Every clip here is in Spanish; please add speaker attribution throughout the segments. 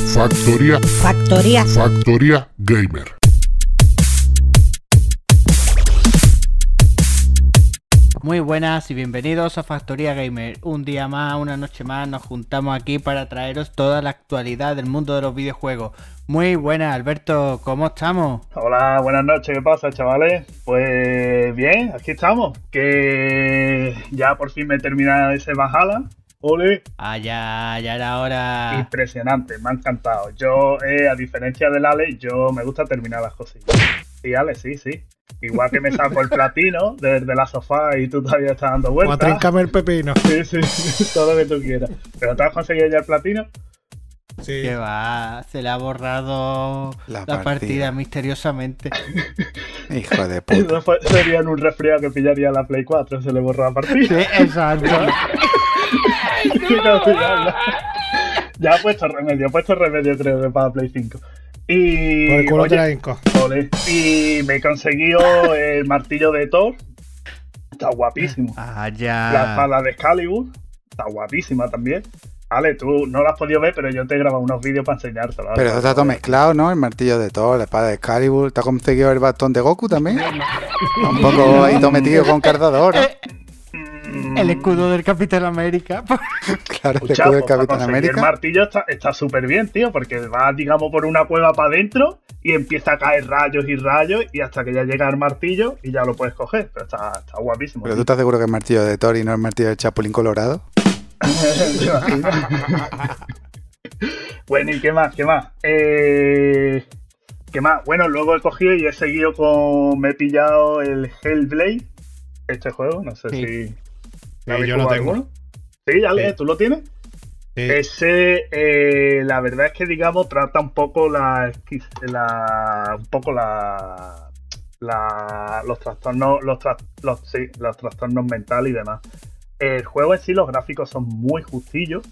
Speaker 1: Factoría.
Speaker 2: Factor,
Speaker 1: Factoría.
Speaker 2: factoría.
Speaker 1: Factoría Gamer.
Speaker 3: Muy buenas y bienvenidos a Factoría Gamer. Un día más, una noche más, nos juntamos aquí para traeros toda la actualidad del mundo de los videojuegos. Muy buenas, Alberto, ¿cómo estamos?
Speaker 4: Hola, buenas noches, ¿qué pasa, chavales? Pues bien, aquí estamos. Que ya por fin me he terminado ese Valhalla. Ole,
Speaker 3: Ah, ya, ya era hora.
Speaker 4: impresionante, me ha encantado. Yo, eh, a diferencia del Ale, yo me gusta terminar las cosillas. Sí, Ale, sí, sí. Igual que me saco el platino desde la sofá y tú todavía estás dando vueltas.
Speaker 5: trincarme el pepino.
Speaker 4: Sí, sí, todo lo que tú quieras. ¿Pero te has conseguido ya el platino?
Speaker 5: Sí.
Speaker 3: Que va, se le ha borrado
Speaker 6: La
Speaker 3: la,
Speaker 6: partida.
Speaker 3: partida. misteriosamente.
Speaker 6: Hijo de puta.
Speaker 4: Eso sería en un resfriado que pillaría la Play 4, se le borró la partida.
Speaker 3: Sí, exacto.
Speaker 4: No. Ya ha puesto remedio, ha puesto remedio creo que para Play 5. Y,
Speaker 5: Por el culo
Speaker 4: oye,
Speaker 5: te la hinco.
Speaker 4: ole, y me he conseguido el martillo de Thor. Está guapísimo.
Speaker 3: Ah,
Speaker 4: La
Speaker 3: ya.
Speaker 4: espada de Excalibur. Está guapísima también. Ale, tú no la has podido ver, pero yo te he grabado unos vídeos para enseñártelo.
Speaker 6: Pero eso está todo mezclado, ¿no? El martillo de Thor, la espada de Excalibur. ¿Te has conseguido el bastón de Goku también? Un poco ahí todo metido con cardador. ¿no?
Speaker 4: Mm,
Speaker 3: El escudo del Capitán América.
Speaker 6: Claro, el escudo de
Speaker 4: pues, para
Speaker 6: Capitán América.
Speaker 4: El martillo está está súper bien, tío, porque va, digamos, por una cueva para adentro y empieza a caer rayos y rayos y hasta que ya llega el martillo y ya lo puedes coger. Pero está, está guapísimo.
Speaker 6: Pero tú estás seguro que es el martillo de Thor y no el martillo del Chapulín Colorado.
Speaker 4: Bueno, ¿y qué más? ¿Qué más? Eh, ¿Qué más? Bueno, luego he cogido y he seguido con... Me he pillado el Hellblade, este juego, no sé
Speaker 3: Sí.
Speaker 4: si...
Speaker 5: Sí,
Speaker 4: habéis
Speaker 5: yo lo tengo.
Speaker 4: alguno? Sí,
Speaker 5: Sí.
Speaker 4: ¿tú lo tienes?
Speaker 5: Sí.
Speaker 4: Ese, eh, la verdad es que digamos trata un poco la, un poco la, la los trastornos, los, los, sí, los trastornos mentales y demás. El juego en sí, los gráficos son muy justillos,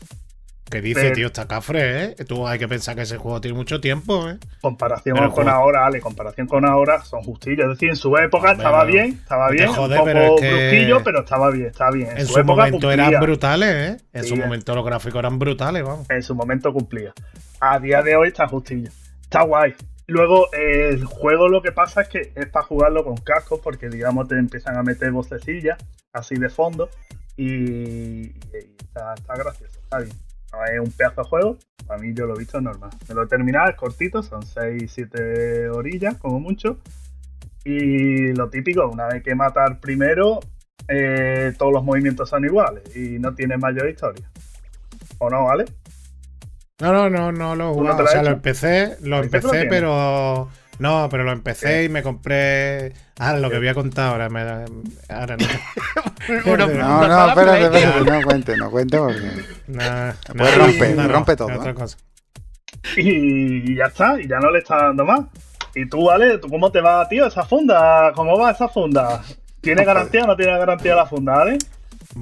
Speaker 5: ¿Qué dice,
Speaker 4: pero-
Speaker 5: tío? Está cafre, ¿eh? Tú hay que pensar que ese juego tiene mucho tiempo, ¿eh?
Speaker 4: comparación
Speaker 5: Pero
Speaker 4: con
Speaker 5: juego-
Speaker 4: ahora, Ale, comparación con ahora son justillos. Es decir, en su época
Speaker 5: Hombre,
Speaker 4: estaba bien, estaba bien,
Speaker 5: jode,
Speaker 4: un
Speaker 5: pero es que-
Speaker 4: brusquillo, pero estaba bien, estaba bien.
Speaker 5: En su
Speaker 4: época
Speaker 5: momento eran brutales, ¿eh? En
Speaker 4: Sí,
Speaker 5: su
Speaker 4: eh.
Speaker 5: momento los gráficos eran brutales, vamos.
Speaker 4: en su momento cumplía. A día de hoy está justillo. Está guay. Luego, eh, el juego lo que pasa es que es para jugarlo con cascos, porque digamos te empiezan a meter vocecillas así de fondo. Y, y está, está gracioso, está bien. No es un pedazo de juego, para mí yo lo he visto normal. Me lo he terminado, es cortito, son 6-7 orillas como mucho. Y lo típico, una vez que matar primero, eh, todos los movimientos son iguales y no tiene mayor historia. ¿O no, ¿vale?
Speaker 5: No, no, no, no lo he
Speaker 4: ¿Tú no
Speaker 5: jugado. o sea, lo
Speaker 4: hecho?
Speaker 5: empecé, lo
Speaker 4: ¿Dices que lo
Speaker 5: empecé, pero. No, pero lo empecé
Speaker 4: ¿Qué?
Speaker 5: y me compré. Ahora lo que voy a contar ahora. Me... Ahora no.
Speaker 3: Una
Speaker 6: No, no, espérate, espérate, no cuente, no cuente porque.
Speaker 5: Nah,
Speaker 6: puede
Speaker 5: nah,
Speaker 6: romper,
Speaker 5: no, no,
Speaker 6: rompe todo,
Speaker 5: otra
Speaker 6: ¿eh?
Speaker 5: cosa.
Speaker 4: Y ya está, y ya no le está dando más. ¿Y tú, vale? ¿Tú cómo te va, tío, esa funda? ¿Cómo va esa funda? ¿Tiene garantía o no tiene garantía la funda, vale?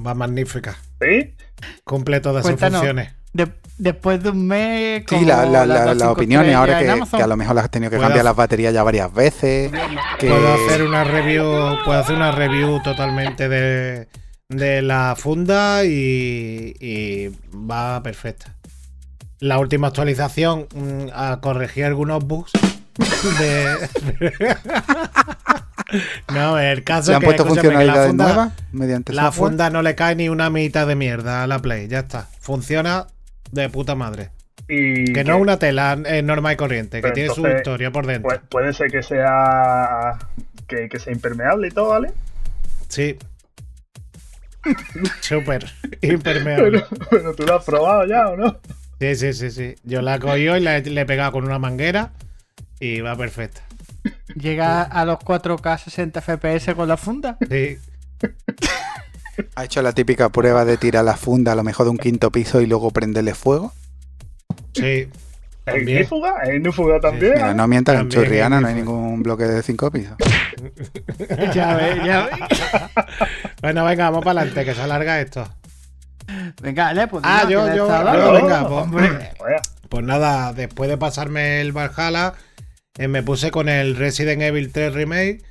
Speaker 5: Va magnífica.
Speaker 4: ¿Sí?
Speaker 5: Cumple todas sus funciones.
Speaker 3: De- después de un mes.
Speaker 6: Sí,
Speaker 3: como
Speaker 6: la- la-
Speaker 3: las
Speaker 6: la- ahora que, a lo mejor las has tenido que cambiar
Speaker 5: hacer-
Speaker 6: las baterías ya varias veces. Que...
Speaker 5: Puedo hacer una review. Puedo hacer una review totalmente de, de la funda y, y va perfecta. La última actualización mm, a corregir algunos bugs de. no, el caso
Speaker 6: ¿Le
Speaker 5: es
Speaker 6: han
Speaker 5: que,
Speaker 6: puesto
Speaker 5: escúchame, que la
Speaker 6: funcionalidades
Speaker 5: funda,
Speaker 6: nuevas mediante
Speaker 5: la
Speaker 6: software?
Speaker 5: funda no le cae ni una mitad de mierda a la Play, ya está. Funciona de puta madre.
Speaker 4: Y
Speaker 5: Que no es una tela eh, normal y corriente, que tiene su historia por dentro.
Speaker 4: Pu- puede ser que sea que, que sea impermeable y todo, ¿vale?
Speaker 5: Sí. Súper impermeable.
Speaker 4: Pero, pero tú lo has probado ya, ¿o no?
Speaker 5: Sí, sí, sí, sí. Yo la he cogido y la he- le he pegado con una manguera y va perfecta.
Speaker 3: Llega a los 4K 60 FPS con la funda.
Speaker 5: Sí.
Speaker 6: ¿Ha hecho la típica prueba de tirar la funda a lo mejor de un quinto piso y luego prenderle fuego?
Speaker 5: Sí.
Speaker 4: ¿Es
Speaker 5: También.
Speaker 4: nífuga? ¿Es nífuga también?
Speaker 6: Mira,
Speaker 4: ¿eh?
Speaker 6: no mientas, en Churriana no hay ningún bloque de cinco pisos.
Speaker 3: ya ves, ya ves.
Speaker 5: Bueno, venga, vamos para adelante, que se alarga esto.
Speaker 3: Venga, dale, pues.
Speaker 5: Ah, yo,
Speaker 3: le
Speaker 5: yo, yo, venga, pues.
Speaker 3: Hombre.
Speaker 4: Vaya,
Speaker 5: Pues nada, después de pasarme el Valhalla, eh, me puse con el Resident Evil 3 Remake.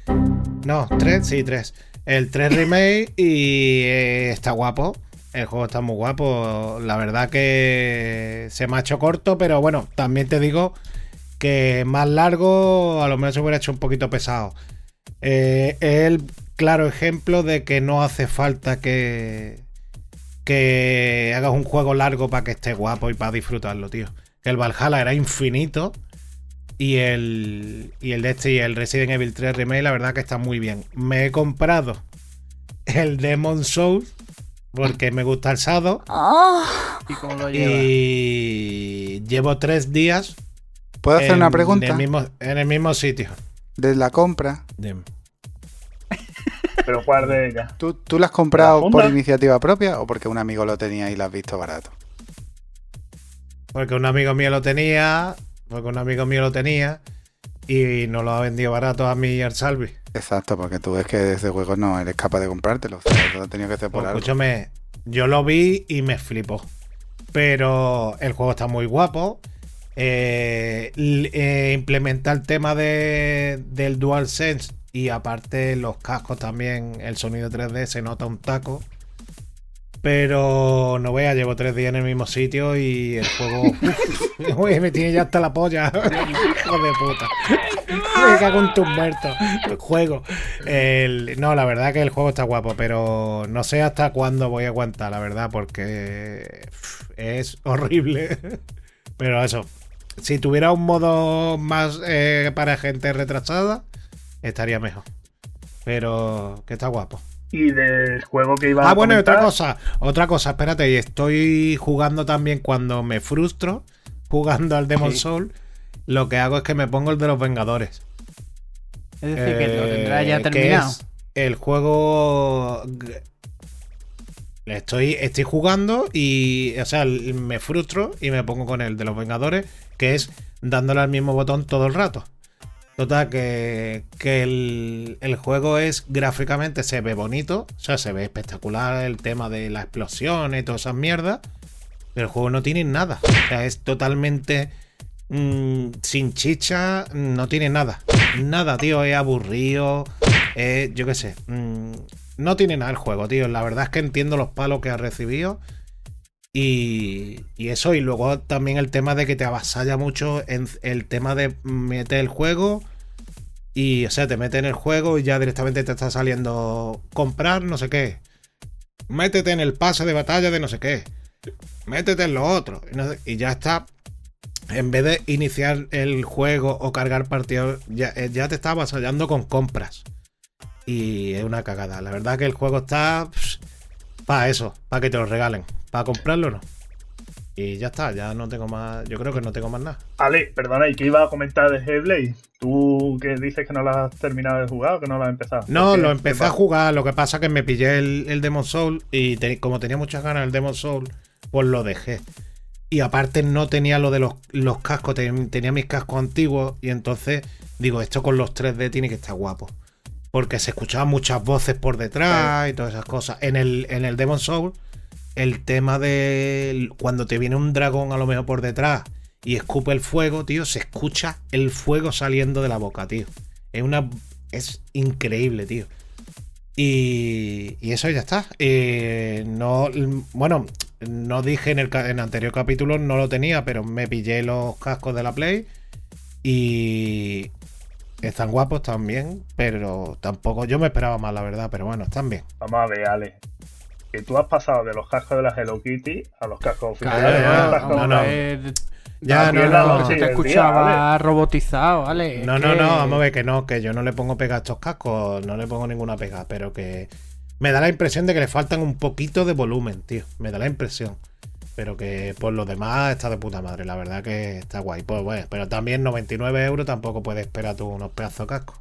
Speaker 5: No, 3, sí, 3. El 3 Remake y eh, está guapo. El juego está muy guapo. La verdad que se me ha hecho corto, pero bueno, también te digo que más largo a lo mejor se hubiera hecho un poquito pesado. Eh, es el claro ejemplo de que no hace falta que, que hagas un juego largo para que esté guapo y para disfrutarlo, tío. El Valhalla era infinito y el, y el de este y el Resident Evil 3 Remake, la verdad que está muy bien. Me he comprado el Demon Souls porque me gusta el Sado
Speaker 3: ¿Y cómo lo lleva?
Speaker 5: y llevo tres días
Speaker 6: ¿Puedo hacer una
Speaker 5: en
Speaker 6: pregunta?
Speaker 5: el mismo, en el mismo sitio.
Speaker 6: De la compra,
Speaker 5: Dime.
Speaker 4: Pero ¿cuál de ellas?
Speaker 6: ¿tú, tú la has comprado por iniciativa propia o porque un amigo lo tenía y la has visto barato?
Speaker 5: Porque un amigo mío lo tenía, porque un amigo mío lo tenía y nos lo ha vendido barato a mí y al Salvi.
Speaker 6: Exacto, porque tú ves que ese juego no eres capaz de comprártelo. O sea, lo has tenido que hacer por
Speaker 5: Pues
Speaker 6: algo.
Speaker 5: escúchame, yo lo vi y me flipó. Pero el juego está muy guapo. Eh, eh, implementa el tema de, del DualSense y aparte los cascos también, el sonido 3D se nota un taco. Pero no vea, llevo tres días en el mismo sitio y el juego uy, me tiene ya hasta la polla. Hijo de puta. Me cago en tus muertos. El juego. El- no, la verdad que el juego está guapo, pero no sé hasta cuándo voy a aguantar, la verdad, porque es horrible. Pero eso, si tuviera un modo más eh, para gente retrasada, estaría mejor. Pero que está guapo.
Speaker 4: Y del juego que iba
Speaker 5: Ah,
Speaker 4: a
Speaker 5: bueno, y otra cosa, otra cosa, espérate, y estoy jugando también cuando me frustro, jugando al Demon
Speaker 3: Sí.
Speaker 5: Soul, lo que hago es que me pongo el de los Vengadores.
Speaker 3: Es decir, que lo tendrá
Speaker 5: Eh,
Speaker 3: ya
Speaker 5: que
Speaker 3: terminado.
Speaker 5: es el juego. Estoy, estoy jugando y. O sea, me frustro y me pongo con el de los Vengadores, que es dándole al mismo botón todo el rato. Total, que, que el, el juego es gráficamente se ve bonito, o sea, se ve espectacular el tema de las explosiones y todas esas mierdas, pero el juego no tiene nada. O sea, es totalmente mm, sin chicha, no tiene nada. Nada, tío, es aburrido. es- yo qué sé. mm, no tiene nada el juego, tío. La verdad es que entiendo los palos que ha recibido. Y, eso, y luego también el tema de que te avasalla mucho en el tema de meter el juego. Y, o sea, te mete en el juego y ya directamente te está saliendo comprar no sé qué. Métete en el pase de batalla de no sé qué. Métete en lo otro. Y, ya está en vez de iniciar el juego o cargar partidos, ya, eh, ya te está avasallando con compras. Y es una cagada. La verdad que el juego está para eso, para que te lo regalen. Para comprarlo no. Y ya está, ya no tengo más. Yo creo que no tengo más nada.
Speaker 4: Ale, perdona, ¿y qué iba a comentar de Hellblade? Tú que dices que no lo has terminado de jugar o que no lo has empezado.
Speaker 5: No, lo
Speaker 4: ¿Qué
Speaker 5: empecé a jugar. Lo que pasa que me pillé el, el Demon Soul y te- como tenía muchas ganas del Demon Soul, pues lo dejé. Y aparte no tenía lo de los, los cascos, ten- tenía mis cascos antiguos y entonces digo, esto con los 3D tiene que estar guapo. Porque se escuchaban muchas voces por detrás y todas esas cosas. En el, en el Demon Soul, el tema de cuando te viene un dragón a lo mejor por detrás y escupe el fuego, tío, se escucha el fuego saliendo de la boca, tío. Es una. Es increíble, tío. Y, y eso ya está. Eh, no, bueno, no dije en el, en anterior capítulo, no lo tenía, pero me pillé los cascos de la Play. Y están guapos también, pero tampoco. Yo me esperaba más, la verdad, pero bueno, están bien.
Speaker 4: Vamos a ver, Ale. Que tú has pasado de los cascos de la Hello Kitty a los cascos
Speaker 3: Claro,
Speaker 4: oficiales.
Speaker 5: ya, no, no.
Speaker 3: eh,
Speaker 5: Ya,
Speaker 4: Aquí
Speaker 5: no, no,
Speaker 4: y
Speaker 3: te
Speaker 4: el día,
Speaker 3: escuchaba robotizado, ¿vale?
Speaker 5: No, no, no, vamos a ver que no, que yo no le pongo pega a estos cascos, no le pongo ninguna pega, pero que me da la impresión de que le faltan un poquito de volumen, tío. Me da la impresión. Pero que por lo demás está de puta madre, la verdad que está guay. Pues bueno, pero también 99 euros tampoco puedes esperar tú unos pedazos de cascos.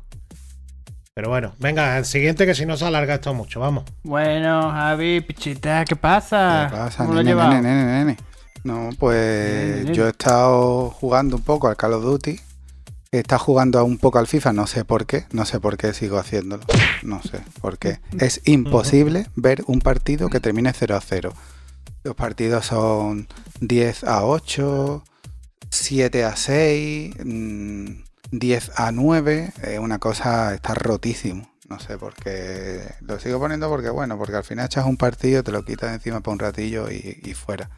Speaker 5: Pero bueno, venga, el siguiente que si no se alarga esto mucho, vamos.
Speaker 3: Bueno, Javi, pichita, ¿qué pasa?
Speaker 6: ¿Qué pasa,
Speaker 3: ¿Cómo lo
Speaker 6: nene,
Speaker 3: llevas?
Speaker 6: nene, nene, nene? No, pues
Speaker 3: Nene,
Speaker 6: yo he estado jugando un poco al Call of Duty. He estado jugando un poco al FIFA, no sé por qué. No sé por qué sigo haciéndolo. No sé por qué. Es imposible ver un partido que termine 0 a 0. Los partidos son 10 a 8, 7 a 6, mm, 10 a 9. Es una cosa, está rotísimo. No sé por qué. Lo sigo poniendo porque, bueno, porque al final echas un partido, te lo quitas encima para un ratillo y, y fuera.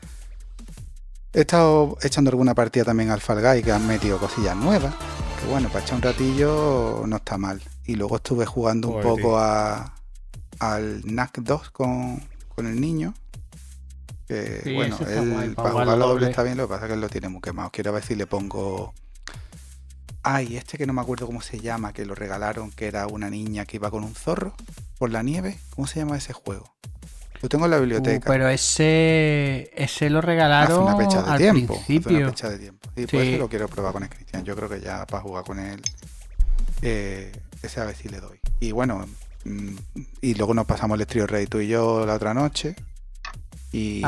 Speaker 6: He estado echando alguna partida también al Fall Guy que han metido cosillas nuevas. Que bueno, para echar un ratillo no está mal. Y luego estuve jugando un poco a, al NAC 2 con, con el niño. Que
Speaker 3: Sí,
Speaker 6: bueno, él
Speaker 3: guay, para
Speaker 6: doble. está bien, lo que pasa es que él lo tiene muy quemado. Quiero ver si le pongo. Ay, este que no me acuerdo cómo se llama, que lo regalaron, que era una niña que iba con un zorro por la nieve. ¿Cómo se llama ese juego? Lo tengo en la
Speaker 3: Uh,
Speaker 6: biblioteca.
Speaker 3: pero ese ese lo
Speaker 6: Hace
Speaker 3: regalaron
Speaker 6: una fecha de
Speaker 3: al
Speaker 6: tiempo. Hace una
Speaker 3: principio.
Speaker 6: fecha de tiempo. Y
Speaker 3: Sí.
Speaker 6: pues ese lo quiero probar con el Cristian. Yo creo que ya para jugar con él, eh, ese a ver si le doy. Y bueno, mm, y luego nos pasamos el trío Rey tú y yo la otra noche. Y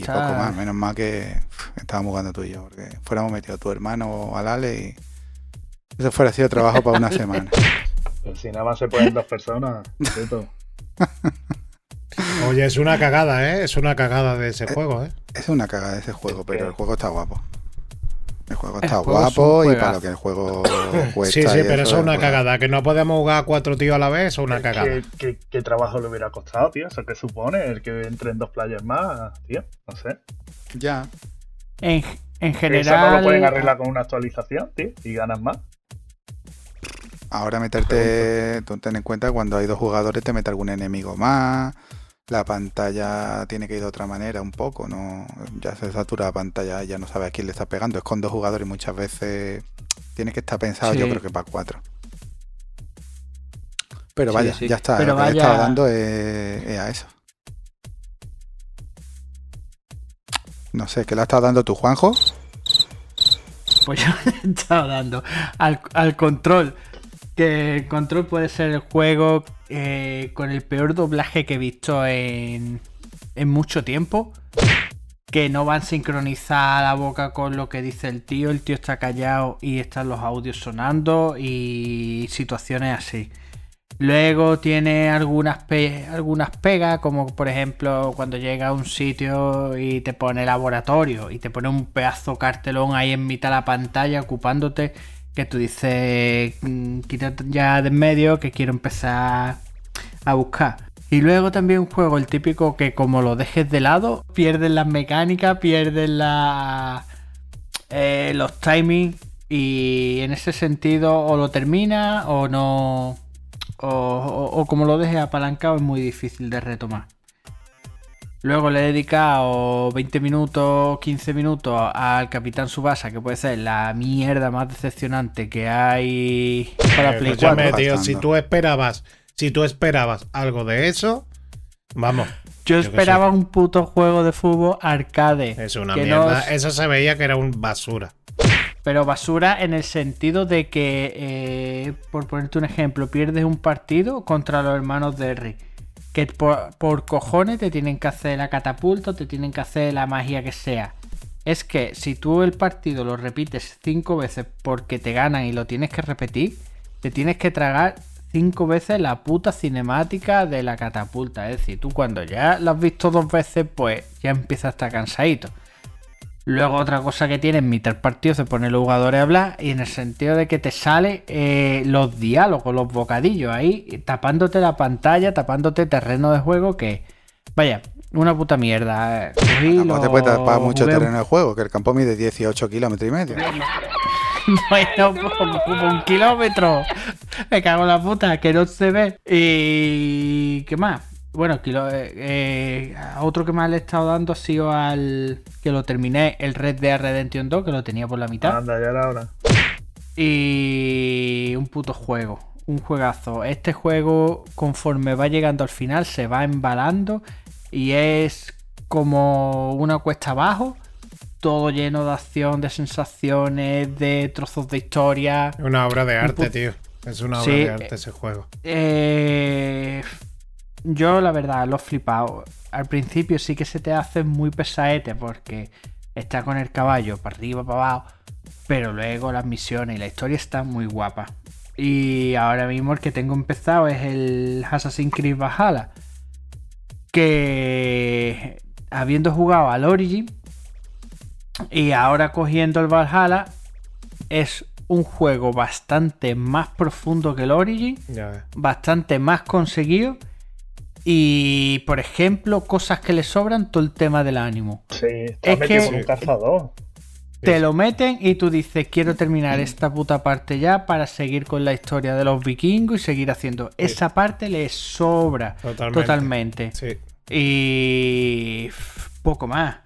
Speaker 6: poco más, menos mal que estábamos jugando tú y yo, porque fuéramos metido tu hermano al Ale y eso fuera sido trabajo para una semana.
Speaker 4: Pero si nada más se pueden dos personas, de todo.
Speaker 5: Oye, es una cagada, ¿eh? Es una cagada de ese juego, ¿eh?
Speaker 6: Es una cagada ese juego, pero el juego está guapo. El juego
Speaker 3: El
Speaker 6: está
Speaker 3: es
Speaker 6: guapo y para lo que el juego cuesta.
Speaker 5: Sí, sí, pero eso es una cagada. Que no podemos jugar cuatro tíos a la vez, eso es una
Speaker 4: ¿Qué,
Speaker 5: cagada.
Speaker 4: qué- qué trabajo le hubiera costado, tío? ¿Eso qué supone? El que entren dos players más, tío. No sé.
Speaker 6: Ya,
Speaker 3: En, en
Speaker 4: Eso no lo pueden
Speaker 3: general,
Speaker 4: arreglar con una actualización, tío. Y ganas más.
Speaker 6: Ahora meterte, tú ten en cuenta cuando hay dos jugadores te mete algún enemigo más, la pantalla tiene que ir de otra manera un poco, no ya se satura la pantalla, ya no sabes a quién le está pegando, es con dos jugadores y muchas veces tiene que estar pensado yo creo que para cuatro. Pero vaya,
Speaker 3: sí.
Speaker 6: ya está,
Speaker 3: Pero
Speaker 6: lo que le he
Speaker 3: vaya-
Speaker 6: dando es, es a eso. No sé, ¿qué le has estado dando tú, Juanjo?
Speaker 3: pues yo le he estado dando al, al control. Que el control puede ser el juego eh, con el peor doblaje que he visto en, mucho tiempo. Que no van sincronizada la boca con lo que dice el tío. El tío está callado y están los audios sonando y situaciones así. Luego tiene algunas, algunas pegas, como por ejemplo cuando llega a un sitio y te pone laboratorio y te pone un pedazo cartelón ahí en mitad de la pantalla ocupándote, que tú dices, "Mm, quítate ya de en medio que quiero empezar a buscar. Y luego también un juego, el típico que como lo dejes de lado, pierdes las mecánicas, pierdes la, eh, los timings y en ese sentido o lo termina o no o, o- o como lo dejes apalancado es muy difícil de retomar. Luego le he dedicado 20 minutos, 15 minutos al Capitán Subasa, que puede ser la mierda más decepcionante que hay para
Speaker 5: Eh,
Speaker 3: Play
Speaker 5: escúchame,
Speaker 3: 4.
Speaker 5: tío, si tú esperabas, si tú esperabas algo de eso, vamos,
Speaker 3: Yo esperaba un puto juego de fútbol arcade.
Speaker 5: es una
Speaker 3: no
Speaker 5: mierda.
Speaker 3: es-
Speaker 5: Eso se veía que era un basura.
Speaker 3: Pero basura en el sentido de que, eh, por ponerte un ejemplo, pierdes un partido contra los hermanos de Rick. Que por, cojones te tienen que hacer la catapulta, te tienen que hacer la magia que sea. Es que si tú el partido lo repites cinco veces porque te ganan y lo tienes que repetir, te tienes que tragar cinco veces la puta cinemática de la catapulta. Es decir, tú cuando ya lo has visto dos veces, pues ya empiezas a estar cansadito. Luego otra cosa que tiene en mitad partido se pone los jugadores a hablar y en el sentido de que te sale eh, los diálogos, los bocadillos ahí, tapándote la pantalla, tapándote terreno de juego que, vaya, una puta mierda. eh. Cogí,
Speaker 6: Tampoco te puede tapar mucho
Speaker 3: jugué
Speaker 6: terreno de juego, que el campo mide 18 kilómetros y medio.
Speaker 3: Bueno, pues, como un kilómetro. Me cago en la puta, que no se ve. Y. ¿Qué más? Bueno, kilo- eh, eh, a otro que más le he estado dando ha sido al. Que lo terminé, el Red Dead Redemption 2, que lo tenía por la mitad.
Speaker 4: Anda, ya era hora.
Speaker 3: Y un puto juego, un juegazo. Este juego, conforme va llegando al final, se va embalando y es como una cuesta abajo, todo lleno de acción, de sensaciones, de trozos de historia.
Speaker 5: Es una obra de arte, tío. Es una obra
Speaker 3: Sí,
Speaker 5: de arte ese juego.
Speaker 3: Eh, yo la verdad lo he flipado. Al principio sí que se te hace muy pesaete porque está con el caballo para arriba, para abajo. Pero luego las misiones y la historia está muy guapa. Y ahora mismo el que tengo empezado es el Assassin's Creed Valhalla. Que habiendo jugado al Origin y ahora cogiendo el Valhalla es un juego bastante más profundo que el Origin, bastante más conseguido. Y, por ejemplo, cosas que le sobran, todo el tema del ánimo.
Speaker 4: Sí,
Speaker 3: Es que-
Speaker 4: un cazador.
Speaker 3: Te lo meten y tú dices, quiero terminar esta puta parte ya para seguir con la historia de los vikingos y seguir haciendo. Esa parte le sobra
Speaker 5: Totalmente.
Speaker 3: totalmente.
Speaker 5: Sí.
Speaker 3: Y poco más.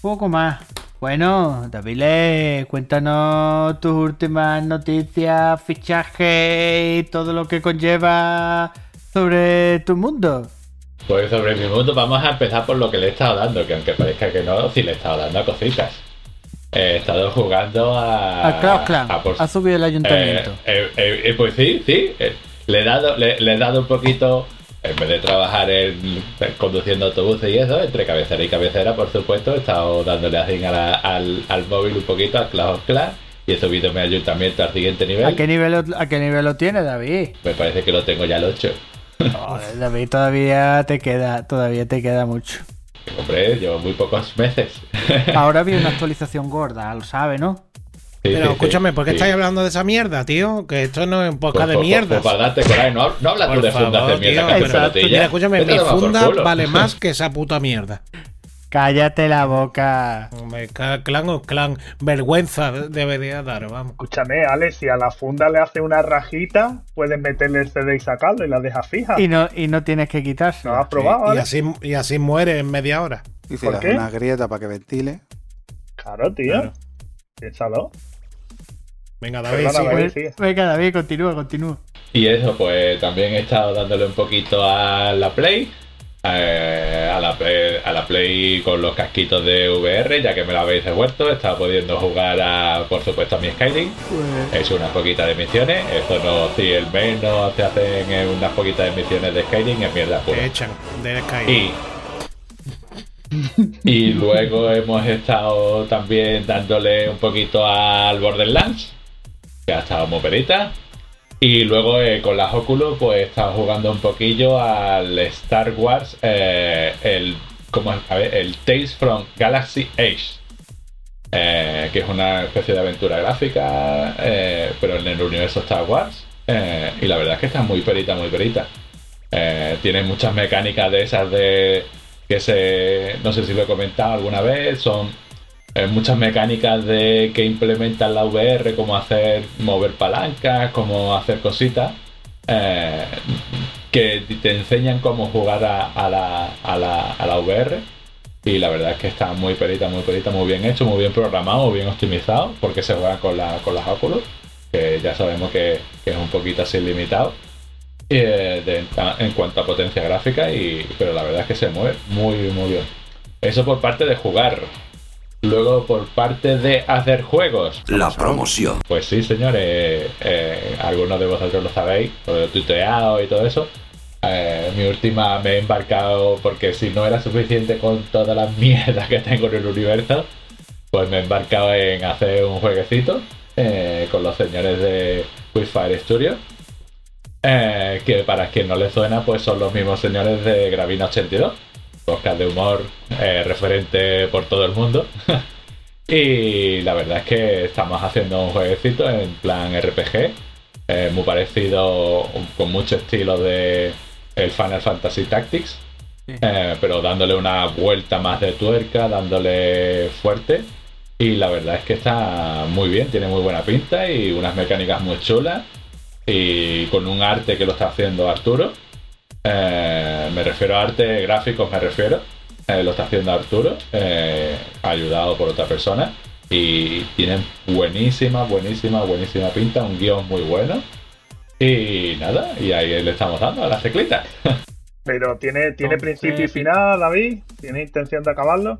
Speaker 3: Poco más. Bueno, David, cuéntanos tus últimas noticias, fichajes y todo lo que conlleva sobre tu mundo.
Speaker 2: Pues sobre mi mundo vamos a empezar por lo que le he estado dando, que aunque parezca que no, sí le he estado dando a cositas. He estado jugando a...
Speaker 3: A Klaus Clan.
Speaker 2: a por-
Speaker 3: Ha subido el ayuntamiento.
Speaker 2: Eh, eh, eh, pues sí, sí. eh, le, he dado, le, le he dado un poquito, en vez de trabajar en, conduciendo autobuses y eso, entre cabecera y cabecera, por supuesto, he estado dándole así a la- al, al móvil un poquito, al Clash of Clans, y he subido mi ayuntamiento al siguiente nivel.
Speaker 3: ¿A qué nivel a qué nivel lo tiene, David?
Speaker 2: Me parece que lo tengo ya al 8.
Speaker 3: Joder, David, todavía te queda, todavía te queda mucho.
Speaker 2: Hombre, llevo muy pocos meses.
Speaker 3: Ahora viene una actualización gorda, lo sabe, ¿no?
Speaker 2: Sí,
Speaker 5: Pero
Speaker 2: sí,
Speaker 5: escúchame, ¿por qué
Speaker 2: sí.
Speaker 5: estáis hablando de esa mierda, tío? Que esto no es un podcast
Speaker 2: Pues,
Speaker 5: de mierda.
Speaker 2: pues, no, no hablas tú de fundas de mierda,
Speaker 5: tío.
Speaker 3: Exacto.
Speaker 5: Mira, escúchame, mi funda vale más que esa puta mierda.
Speaker 3: Cállate la boca.
Speaker 5: Ca- clan o clan, vergüenza debería dar, vamos.
Speaker 4: Escúchame, Alex, si a la funda le hace una rajita, puedes meterle el CD y sacarlo y la dejas fija.
Speaker 3: Y no, y no tienes que quitarse.
Speaker 4: ¿No has probado,
Speaker 5: y,
Speaker 4: Alex?
Speaker 5: así, y así muere en media hora.
Speaker 6: Y si
Speaker 4: ¿Por
Speaker 6: le das
Speaker 4: qué?
Speaker 6: una grieta para que ventile.
Speaker 4: Claro, tío.
Speaker 5: Claro.
Speaker 4: Piénsalo.
Speaker 5: Venga, David, sigue.
Speaker 4: David.
Speaker 3: Pues-
Speaker 4: sí.
Speaker 3: Venga, David, continúa, continúa.
Speaker 2: Y eso, pues también he estado dándole un poquito a la Play. Eh, a, la Play a la Play con los casquitos de VR, ya que me lo habéis devuelto. He estado pudiendo jugar, a, por supuesto, a mi Skyrim.
Speaker 3: Pues,
Speaker 2: He hecho unas poquitas de misiones. Eso no, si el mes no se hacen en unas poquitas de misiones de Skyrim, es mierda pura.
Speaker 5: Te echan
Speaker 2: y luego hemos estado también dándole un poquito al Borderlands, que ha estado muy perita. Y luego eh, con las Oculus, pues he estado jugando un poquillo al Star Wars, eh, el, ¿cómo el Tales from Galaxy Age. eh, que es una especie de aventura gráfica, pero en el universo Star Wars. y la verdad es que está muy perita, muy perita. Tiene muchas mecánicas de esas de que se no sé si lo he comentado alguna vez son eh, muchas mecánicas de que implementan la VR como hacer mover palancas como hacer cositas eh, que te enseñan cómo jugar a, la, a, la, a la VR y la verdad es que está muy perita muy perita muy bien hecho muy bien programado muy bien optimizado porque se juega con, la, con las Oculus que ya sabemos que, es un poquito así limitado eh, en cuanto a potencia gráfica, y, pero la verdad es que se mueve muy, muy bien. Eso por parte de jugar. Luego por parte de hacer juegos.
Speaker 7: La promoción.
Speaker 2: Pues sí, señores, eh, algunos de vosotros lo sabéis, lo he tuiteado y todo eso. Eh, mi última me he embarcado porque si no era suficiente con todas las mierdas que tengo en el universo, pues me he embarcado en hacer un jueguecito eh, con los señores de Quickfire Studios. Eh, que para quien no le suena, pues son los mismos señores de Gravina 82, podcast de humor eh, referente por todo el mundo. y la verdad es que estamos haciendo un jueguecito en plan RPG, eh, muy parecido, con mucho estilo de el Final Fantasy Tactics,
Speaker 3: Sí.
Speaker 2: eh, pero dándole una vuelta más de tuerca, dándole fuerte. Y la verdad es que está muy bien, tiene muy buena pinta y unas mecánicas muy chulas. Y con un arte que lo está haciendo Arturo. Eh, me refiero a arte gráficos, me refiero. Eh, lo está haciendo Arturo, eh, ayudado por otra persona. Y tienen buenísima, buenísima, buenísima pinta, un guion muy bueno. Y nada, y ahí le estamos dando a las teclitas.
Speaker 4: Pero tiene, tiene
Speaker 3: Entonces-
Speaker 4: principio y final, David. ¿Tiene intención de acabarlo?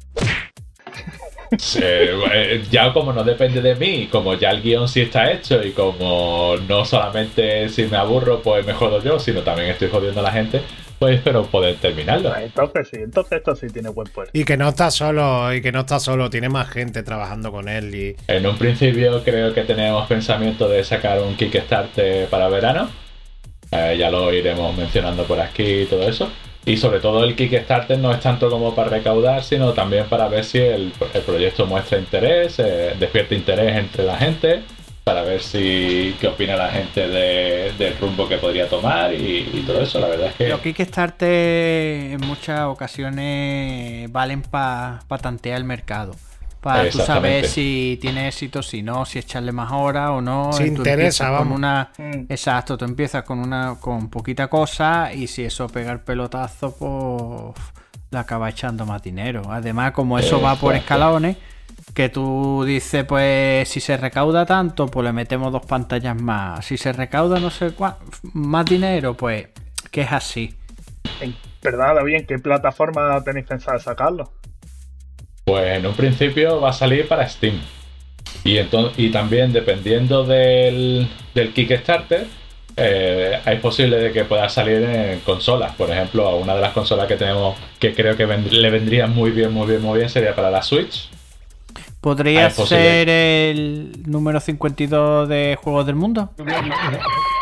Speaker 2: Eh, ya como no depende de mí, como ya el guion sí está hecho y como no solamente si me aburro pues me jodo yo, sino también estoy jodiendo a la gente, pues espero poder terminarlo.
Speaker 4: Pues entonces sí, entonces esto sí tiene buen puerto.
Speaker 5: Y que no está solo, y que no está solo, tiene más gente trabajando con él y.
Speaker 2: En un principio creo que tenemos pensamiento de sacar un Kickstarter para verano. Eh, ya lo iremos mencionando por aquí y todo eso. Y sobre todo el Kickstarter no es tanto como para recaudar, sino también para ver si el, el proyecto muestra interés, eh, despierta interés entre la gente, para ver si qué opina la gente de- del rumbo que podría tomar y, todo eso. La verdad es que
Speaker 3: Los Kickstarter en muchas ocasiones valen para tantear el mercado. Para tú saber si tiene éxito, si no, si echarle más horas o no.
Speaker 5: Si
Speaker 3: Tú
Speaker 5: interesa,
Speaker 3: empiezas con
Speaker 5: vamos.
Speaker 3: una
Speaker 4: Mm.
Speaker 3: Exacto, tú empiezas con una con poquita cosa y si eso pega el pelotazo, pues le acaba echando más dinero. Además, como eso va por escalones, que tú dices, pues si se recauda tanto, pues le metemos dos pantallas más. Si se recauda no sé cuá, más dinero, pues que es así.
Speaker 4: En- Perdona, David, ¿en qué plataforma tenéis pensado sacarlo?
Speaker 2: Pues en un principio va a salir para Steam. Y, y también dependiendo del, del Kickstarter, eh, es posible de que pueda salir en consolas. Por ejemplo, a una de las consolas que tenemos que creo que vend- le vendría muy bien, muy bien, muy bien sería para la Switch.
Speaker 3: ¿Podría
Speaker 2: Ah,
Speaker 3: ser el número 52 de Juegos del Mundo?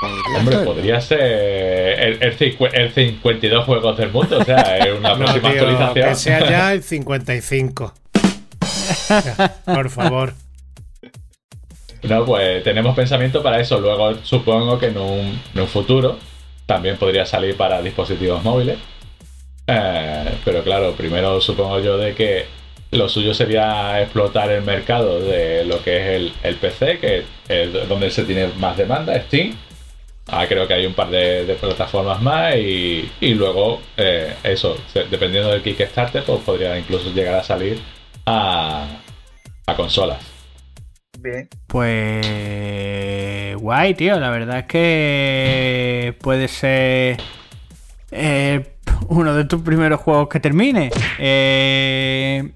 Speaker 6: Podría
Speaker 2: Hombre,
Speaker 6: ser.
Speaker 2: podría ser el, el, el 52 juegos del mundo. O sea, es una
Speaker 5: No,
Speaker 2: próxima
Speaker 5: tío,
Speaker 2: actualización.
Speaker 5: que sea ya el 55. Por favor.
Speaker 2: No, pues tenemos pensamiento para eso. Luego supongo que en un, en un futuro también podría salir para dispositivos móviles. Eh, pero claro, primero supongo yo de que lo suyo sería explotar el mercado de lo que es el, el PC, que es donde se tiene más demanda, Steam. Ah, creo que hay un par de, de plataformas más y, y luego eh, eso, dependiendo del Kickstarter, pues podría incluso llegar a salir a, a consolas.
Speaker 4: Bien.
Speaker 3: Pues guay, tío. La verdad es que puede ser eh, uno de tus primeros juegos que termine. Eh,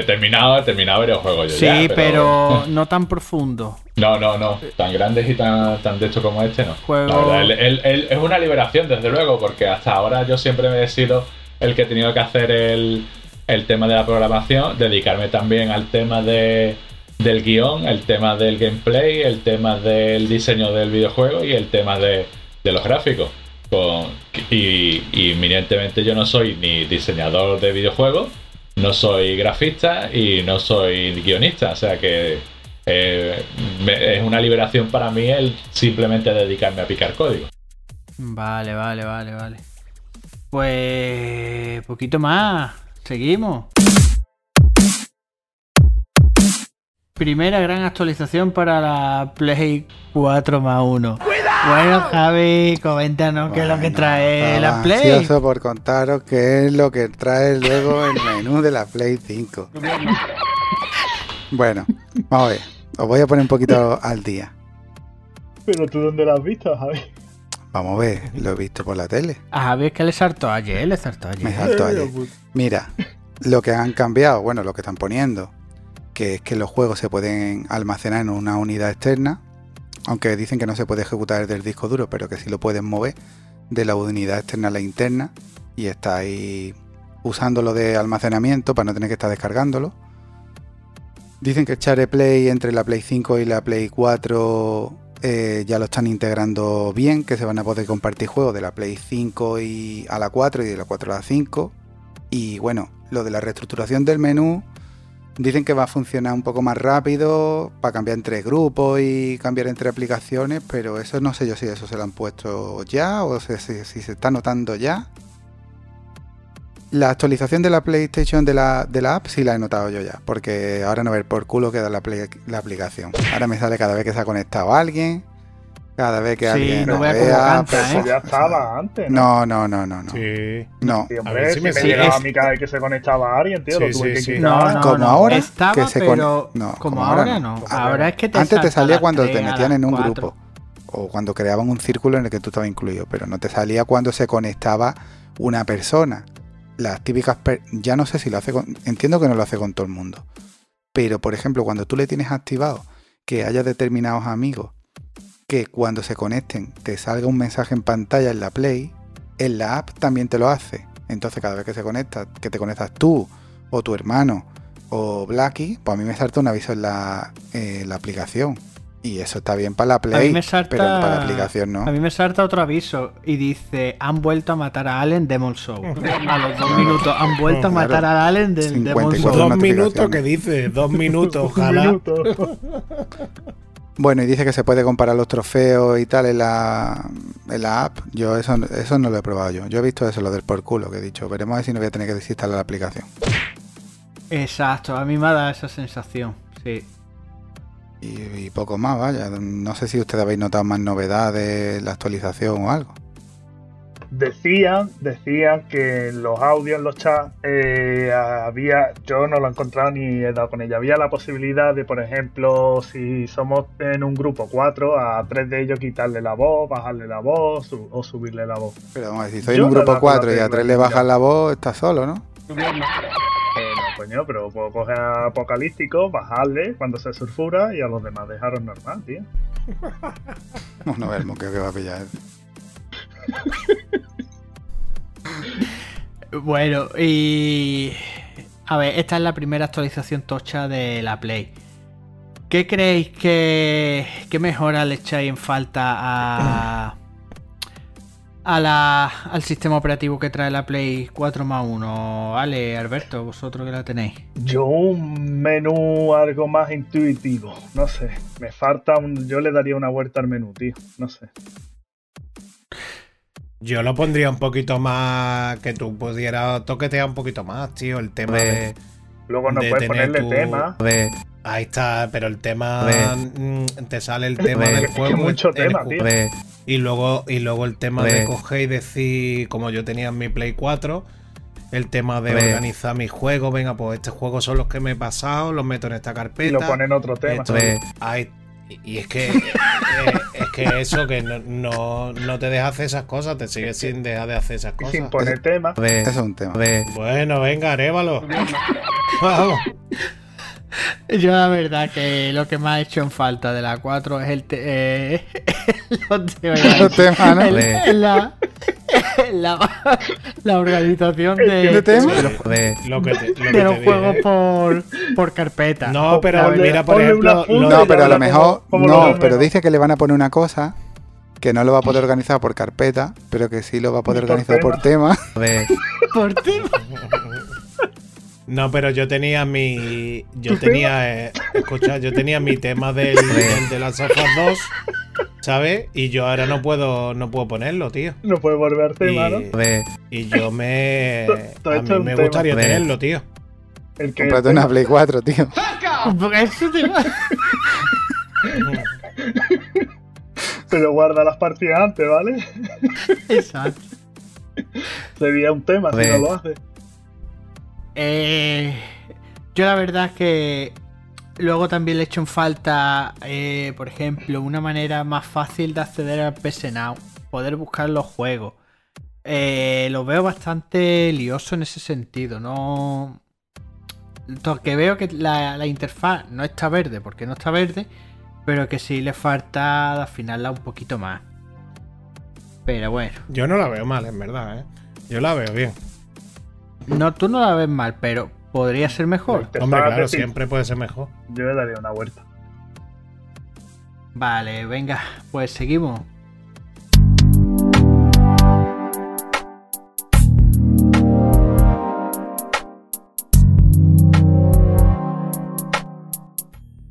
Speaker 2: He terminado, he terminado varios juegos yo
Speaker 3: sí,
Speaker 2: ya,
Speaker 3: pero... no tan profundo.
Speaker 2: No, no, no. Tan grandes y tan, tan de hecho como este, no.
Speaker 3: Juego-
Speaker 2: La verdad, es una liberación, desde luego, porque hasta ahora yo siempre he sido el que he tenido que hacer el, el tema de la programación, dedicarme también al tema de, del guion, el tema del gameplay, el tema del diseño del videojuego y el tema de, de los gráficos. Con- y, y yo no soy ni diseñador de videojuegos, no soy grafista y no soy guionista, o sea que eh, es una liberación para mí el simplemente dedicarme a picar código.
Speaker 3: Vale, vale, vale, vale. Pues poquito más. Seguimos. Primera gran actualización para la Play 4 más 1. Bueno, Javi, coméntanos qué es lo que
Speaker 6: Bueno,
Speaker 3: trae la Play.
Speaker 6: ansioso por contaros qué es lo que trae luego el menú de la Play 5. Bueno, vamos a ver. Os voy a poner un poquito al día.
Speaker 4: Pero tú dónde lo has visto, Javi.
Speaker 6: Vamos a ver, lo he visto por la tele.
Speaker 3: A Javi es que le saltó ayer, le saltó
Speaker 6: Me
Speaker 3: ayer.
Speaker 6: saltó ayer. Mira, lo que han cambiado, bueno, lo que están poniendo, que es que los juegos se pueden almacenar en una unidad externa, aunque dicen que no se puede ejecutar desde el disco duro, pero que sí lo pueden mover de la unidad externa a la interna y estáis usándolo de almacenamiento para no tener que estar descargándolo. Dicen que el Share Play entre la Play 5 y la Play 4 eh, ya lo están integrando bien, que se van a poder compartir juegos de la Play 5 y a la 4 y de la 4 a la 5. Y bueno, lo de la reestructuración del menú, dicen que va a funcionar un poco más rápido para cambiar entre grupos y cambiar entre aplicaciones, pero eso no sé yo si eso se lo han puesto ya o si, se está notando ya. La actualización de la PlayStation de la, de la app sí la he notado yo ya, porque ahora no ver por culo queda la, la aplicación. Ahora me sale cada vez que se ha conectado alguien, cada vez que
Speaker 3: Sí,
Speaker 6: alguien
Speaker 3: no vea
Speaker 6: vea,
Speaker 3: canta,
Speaker 6: pues,
Speaker 3: ¿eh?
Speaker 4: Eso ya estaba antes, ¿no?
Speaker 6: No, no, no, no, no.
Speaker 5: Sí.
Speaker 6: No.
Speaker 4: Sí,
Speaker 5: A
Speaker 4: hombre,
Speaker 5: ver si me
Speaker 4: llegaba
Speaker 3: Es-
Speaker 4: a mí cada vez que se conectaba alguien, tío, lo tuve
Speaker 5: sí,
Speaker 4: que
Speaker 5: sí.
Speaker 4: quitar.
Speaker 3: No, no,
Speaker 6: Como
Speaker 3: no.
Speaker 6: ahora,
Speaker 3: Estaba,
Speaker 6: que se
Speaker 3: pero
Speaker 6: con- no,
Speaker 3: como
Speaker 6: como
Speaker 3: ahora
Speaker 6: ahora
Speaker 3: no.
Speaker 6: no.
Speaker 3: Ahora es que te
Speaker 6: Antes te salía cuando te
Speaker 3: a
Speaker 6: metían en un
Speaker 3: cuatro.
Speaker 6: grupo o cuando creaban un círculo en el que tú estabas incluido, pero no te salía cuando se conectaba una persona. Las típicas, per- ya no sé si lo hace con, entiendo que no lo hace con todo el mundo, pero por ejemplo cuando tú le tienes activado que haya determinados amigos que cuando se conecten te salga un mensaje en pantalla en la Play, en la app también te lo hace. Entonces cada vez que se conecta, que te conectas tú o tu hermano o Blacky, pues a mí me salta un aviso en la, la aplicación. Y eso está bien para la Play,
Speaker 3: salta-
Speaker 6: pero para la aplicación no.
Speaker 3: A mí me salta otro aviso y dice: Han vuelto a matar a Allen Demon Show. A los dos minutos han vuelto a
Speaker 6: Claro.
Speaker 3: matar a Allen del Demon
Speaker 6: 54
Speaker 3: Show.
Speaker 5: Dos minutos que dice, dos minutos, ojalá.
Speaker 6: Bueno, y dice que se puede comparar los trofeos y tal en la, en la app. Yo eso, eso no lo he probado yo. Yo he visto eso, lo del por culo que he dicho. Veremos a ver si no voy a tener que desinstalar la aplicación.
Speaker 3: Exacto, a mí me ha dado esa sensación, sí.
Speaker 6: Y, y poco más, vaya. No sé si ustedes habéis notado más novedades, la actualización o algo.
Speaker 4: Decían, decían que en los audios, en los chats, eh, había, yo no lo he encontrado ni he dado con ella, había la posibilidad de, por ejemplo, si somos en un grupo cuatro, a tres de ellos quitarle la voz, bajarle la voz su- o subirle la voz.
Speaker 6: Pero vamos a decir, soy
Speaker 4: Yo
Speaker 6: un
Speaker 4: no
Speaker 6: grupo 4 y a 3 le
Speaker 4: ya.
Speaker 6: bajas la voz, estás solo, ¿no?
Speaker 4: Eh, no, coño, pero puedo coger a Apocalíptico, bajarle cuando se sulfura y a los demás dejaros normal, tío.
Speaker 6: Bueno, a ver, el moqueo que va a pillar.
Speaker 3: Bueno, y. A ver, esta es la primera actualización tocha de la Play. ¿Qué creéis que. ¿Qué mejora le echáis en falta a. a la, al sistema operativo que trae la Play 4 más 1? Vale, Alberto, vosotros que la tenéis.
Speaker 4: Yo un menú algo más intuitivo, no sé. Me falta un. Yo le daría una vuelta al menú, tío. No sé.
Speaker 5: Yo lo pondría un poquito más. Que tú pudieras toquetear un poquito más, tío. El tema de.
Speaker 4: Luego no
Speaker 5: de
Speaker 4: puedes ponerle
Speaker 5: tu-
Speaker 4: tema.
Speaker 5: de- Ahí está, pero el tema. mm, Te sale el tema del juego.
Speaker 4: mucho
Speaker 5: el
Speaker 4: tema,
Speaker 5: ju-
Speaker 4: tío.
Speaker 5: Y luego, y luego el tema de coger y decir, como yo tenía en mi Play 4, el tema de organizar mis juegos. Venga, pues este juego son los que me he pasado, los meto en esta carpeta.
Speaker 4: Y lo ponen otro tema.
Speaker 5: Esto es- ay, y- es que eh, es que eso que no, no, no te deja hacer esas cosas, te sigues sin dejar de hacer esas cosas.
Speaker 4: sin poner tema.
Speaker 6: Eso es un tema.
Speaker 5: Bueno, venga, arévalo. Vamos.
Speaker 3: Yo la verdad que lo que me ha hecho en falta de la 4 es el te- eh, los temas,
Speaker 6: Los temas, ¿no?
Speaker 3: el- el- la, la, la organización de,
Speaker 6: ¿De tema?
Speaker 5: Lo que te, lo que
Speaker 3: de los juegos por, por carpeta.
Speaker 5: No, pero mira, por ejemplo,
Speaker 6: No, pero a lo mejor. No, pero dice que le van a poner una cosa que no lo va a poder organizar por carpeta, pero que sí lo va a poder organizar por tema.
Speaker 3: Por tema.
Speaker 5: No, pero yo tenía mi. Yo tenía. eh, escucha, yo tenía mi tema del, del de las Us 2, ¿sabes? Y yo ahora no puedo, no puedo ponerlo, tío.
Speaker 4: No puedes volver tema, ¿no?
Speaker 5: Y, y yo me. A mí me
Speaker 4: tema.
Speaker 5: gustaría tenerlo, tío.
Speaker 4: El que
Speaker 6: Cómprate una Play 4, tío.
Speaker 4: Pero guarda las partidas antes, ¿vale?
Speaker 3: Exacto.
Speaker 4: Sería un tema si no lo hace.
Speaker 3: Eh, yo la verdad es que luego también le echo en falta, eh, por ejemplo, una manera más fácil de acceder al PS Now, poder buscar los juegos. Eh, lo veo bastante lioso en ese sentido, no... to- Que veo que la, la interfaz no está verde, porque no está verde, pero que sí le falta afinarla un poquito más. Pero bueno,
Speaker 5: Yo no la veo mal, en verdad, ¿eh? Yo la veo bien.
Speaker 3: no, tú no la ves mal, pero podría ser mejor.
Speaker 5: Hombre, claro, siempre puede ser mejor.
Speaker 4: Yo le daría una vuelta.
Speaker 3: Vale, venga, pues seguimos.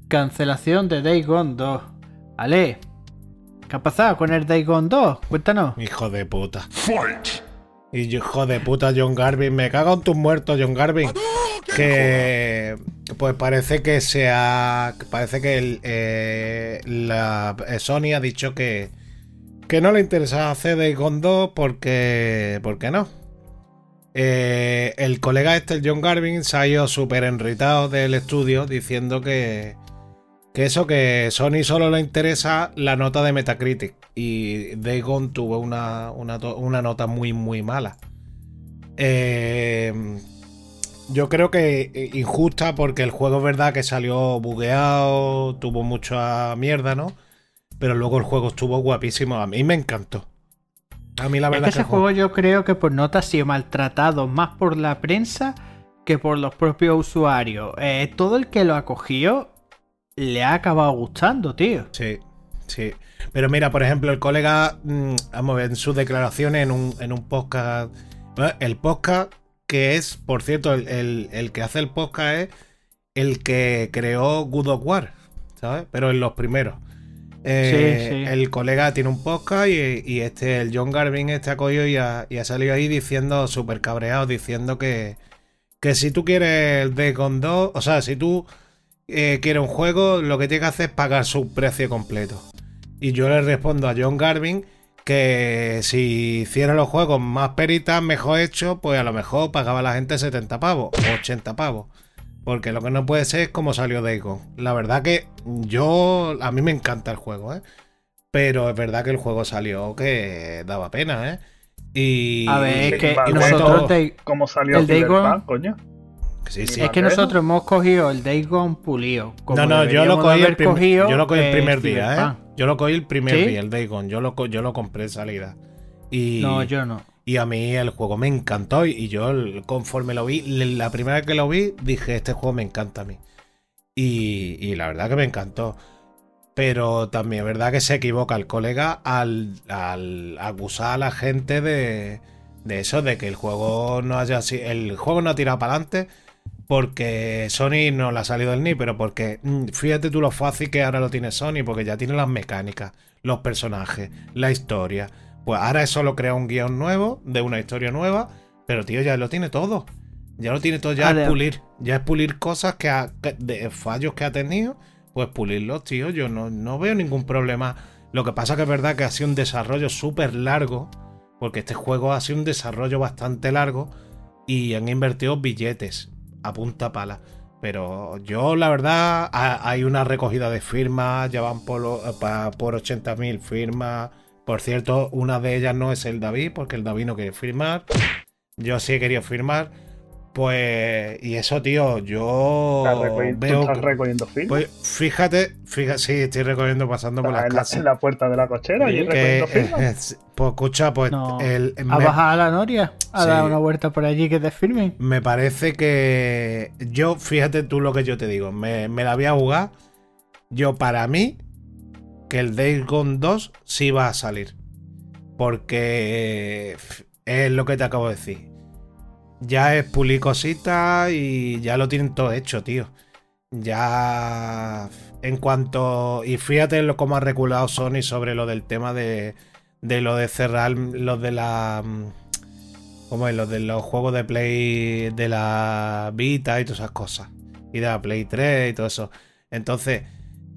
Speaker 3: Cancelación de Day Gone 2. Ale, ¿qué ha pasado con el Day Gone 2? Cuéntanos.
Speaker 5: Hijo de puta. Y yo, hijo de puta, John Garvin. Me cago en tus muertos, John Garvin. Que pues parece que se ha. Parece que el, eh, la eh, Sony ha dicho que. Que no le interesa hacer Gone 2 porque. porque no. Eh, el colega este, el John Garvin, se ha ido súper enritado del estudio diciendo que. Que eso, que Sony solo le interesa la nota de Metacritic. Y Days Gone tuvo una, una, una nota muy, muy mala. Eh, yo creo que eh, injusta porque el juego es verdad que salió bugueado, tuvo mucha mierda, ¿no? Pero luego el juego estuvo guapísimo. A mí me encantó. A mí la
Speaker 3: Es
Speaker 5: verdad
Speaker 3: que
Speaker 5: es
Speaker 3: ese
Speaker 5: que
Speaker 3: juego yo creo que por nota ha sido maltratado más por la prensa que por los propios usuarios. Eh, todo el que lo ha cogido le ha acabado gustando, tío.
Speaker 5: Sí, sí. Pero mira, por ejemplo, el colega, mm, vamos a ver, en sus declaraciones en un, en un podcast, el podcast que es, por cierto, el, el- el que hace el podcast es el que creó Good of War, ¿sabes? Pero en los primeros. Eh,
Speaker 3: Sí, sí.
Speaker 5: El colega tiene un podcast y, y este, el John Garvin, este ha cogido y ha, y ha salido ahí diciendo, súper cabreado, diciendo que, que si tú quieres el Gone 2, o sea, si tú eh, quieres un juego, lo que tienes que hacer es pagar su precio completo. Y yo le respondo a John Garvin que si hiciera los juegos más peritas, mejor hechos, pues a lo mejor pagaba la gente 70 pavos o 80 pavos. Porque lo que no puede ser es como salió Days Gone. La verdad que yo, a mí me encanta el juego, ¿eh? Pero es verdad que el juego salió que daba pena, ¿eh? Y...
Speaker 3: A ver, es que nosotros
Speaker 4: ¿Cómo salió
Speaker 3: El
Speaker 4: coño?
Speaker 5: Sí, sí.
Speaker 3: es que nosotros hemos cogido el Days Gone pulido. como
Speaker 5: No, no, yo lo
Speaker 3: deberíamos
Speaker 5: cogí el,
Speaker 3: haber
Speaker 5: prim-
Speaker 3: cogido,
Speaker 5: yo lo cogí el
Speaker 3: eh,
Speaker 5: primer día, ¿eh? Yo lo cogí el primer
Speaker 3: ¿Sí?
Speaker 5: día, el Days Gone. Yo lo, yo lo compré en salida. Y,
Speaker 3: No, yo no.
Speaker 5: y a mí el juego me encantó. Y yo, conforme lo vi, la primera vez que lo vi, dije: Este juego me encanta a mí. Y, y la verdad que me encantó. Pero también es verdad que se equivoca el colega al, al acusar a la gente de, de eso, de que el juego no haya el juego no ha tirado para adelante porque Sony no le ha salido del ni, pero porque mm, fíjate tú lo fácil que ahora lo tiene Sony, porque ya tiene las mecánicas, los personajes, la historia. Pues ahora es solo crear un guion nuevo, de una historia nueva, pero tío, ya lo tiene todo. Ya lo tiene todo, ya es pulir. Ya es pulir cosas que ha, que- de fallos que ha tenido, pues pulirlos, tío. Yo no, no veo ningún problema. Lo que pasa que es verdad que ha sido un desarrollo súper largo, porque este juego ha sido un desarrollo bastante largo y han invertido billetes punta pala. Pero yo, la verdad, ha- hay una recogida de firmas, ya van por, por 80.000 firmas. Por cierto, una de ellas no es el David, porque el David no quiere firmar. Yo sí he querido firmar. Pues, y eso, tío, yo
Speaker 4: ¿Estás recogiendo, tú
Speaker 5: veo.
Speaker 4: estás
Speaker 5: que-
Speaker 4: recogiendo film?
Speaker 5: pues fíjate, fíjate, sí, estoy recogiendo pasando por las
Speaker 4: en, la,
Speaker 5: casas.
Speaker 4: en la puerta de la cochera y
Speaker 5: Que,
Speaker 4: recogiendo
Speaker 5: pues escucha, pues
Speaker 3: No.
Speaker 5: el,
Speaker 3: ¿A
Speaker 5: me-
Speaker 3: bajar a la Noria? ¿A
Speaker 5: Sí.
Speaker 3: dar una vuelta por allí que te firmen?
Speaker 5: Me parece que yo, fíjate tú lo que yo te digo, me, me la voy a jugar. Yo, para mí, que el Days Gone 2 sí va a salir. Porque eh, es lo que te acabo de decir. Ya es pulir cositas y ya lo tienen todo hecho, tío. Ya en cuanto... Y fíjate lo cómo ha reculado Sony sobre lo del tema de, de lo de cerrar lo de la... Como es lo de los juegos de Play de la Vita y todas esas cosas. Y de la Play 3 y todo eso. Entonces,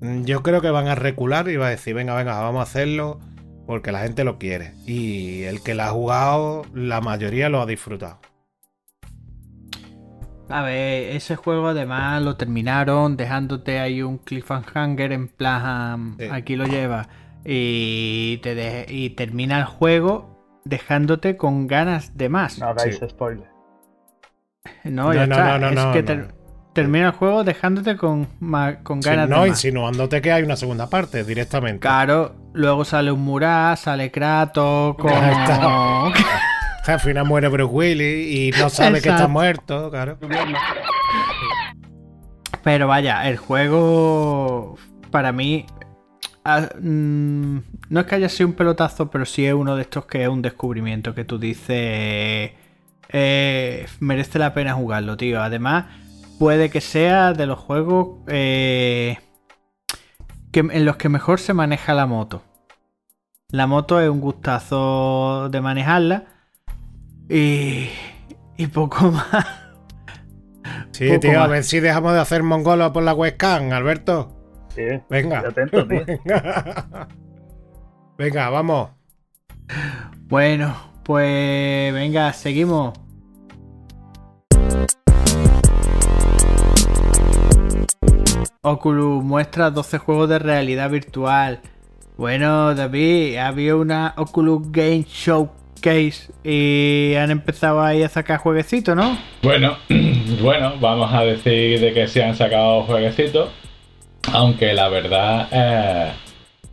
Speaker 5: mm, yo creo que van a recular y va a decir, venga, venga, vamos a hacerlo porque la gente lo quiere. Y el que la ha jugado, la mayoría lo ha disfrutado.
Speaker 3: A ver, ese juego además lo terminaron dejándote ahí un cliffhanger en plan,
Speaker 5: Sí.
Speaker 3: aquí lo llevas. Y, te de- y termina el juego dejándote con ganas de más.
Speaker 4: No hagáis
Speaker 5: Sí.
Speaker 4: spoiler.
Speaker 3: No,
Speaker 5: No,
Speaker 3: ya
Speaker 5: no,
Speaker 3: está.
Speaker 5: no, no,
Speaker 3: es
Speaker 5: no,
Speaker 3: que
Speaker 5: no.
Speaker 3: ter- termina el juego dejándote con, con
Speaker 5: Sí,
Speaker 3: ganas
Speaker 5: no,
Speaker 3: de más.
Speaker 5: insinuándote que hay una segunda parte directamente.
Speaker 3: Claro, luego sale un Murat, sale Kratos con...
Speaker 5: Al final muere Bruce Willis y no sabe que está muerto, claro.
Speaker 3: Pero vaya, el juego para mí ah, mm, no es que haya sido un pelotazo, pero sí es uno de estos que es un descubrimiento que tú dices eh, merece la pena jugarlo, tío. Además, puede que sea de los juegos eh, que, en los que mejor se maneja la moto. La moto es un gustazo de manejarla y, y poco más.
Speaker 5: Sí,
Speaker 3: Poco
Speaker 5: tío, a ver si dejamos de hacer mongolo por la webcam, Alberto.
Speaker 4: Sí,
Speaker 5: Venga.
Speaker 4: estoy atento, tío.
Speaker 5: Venga. Venga, vamos.
Speaker 3: Bueno, pues venga, seguimos. Oculus muestra 12 juegos de realidad virtual. Bueno, David, había una Oculus Game Showcase y han empezado ahí a sacar jueguecitos, ¿no?
Speaker 2: Bueno, bueno, vamos a decir de que se han sacado jueguecitos, aunque la verdad eh,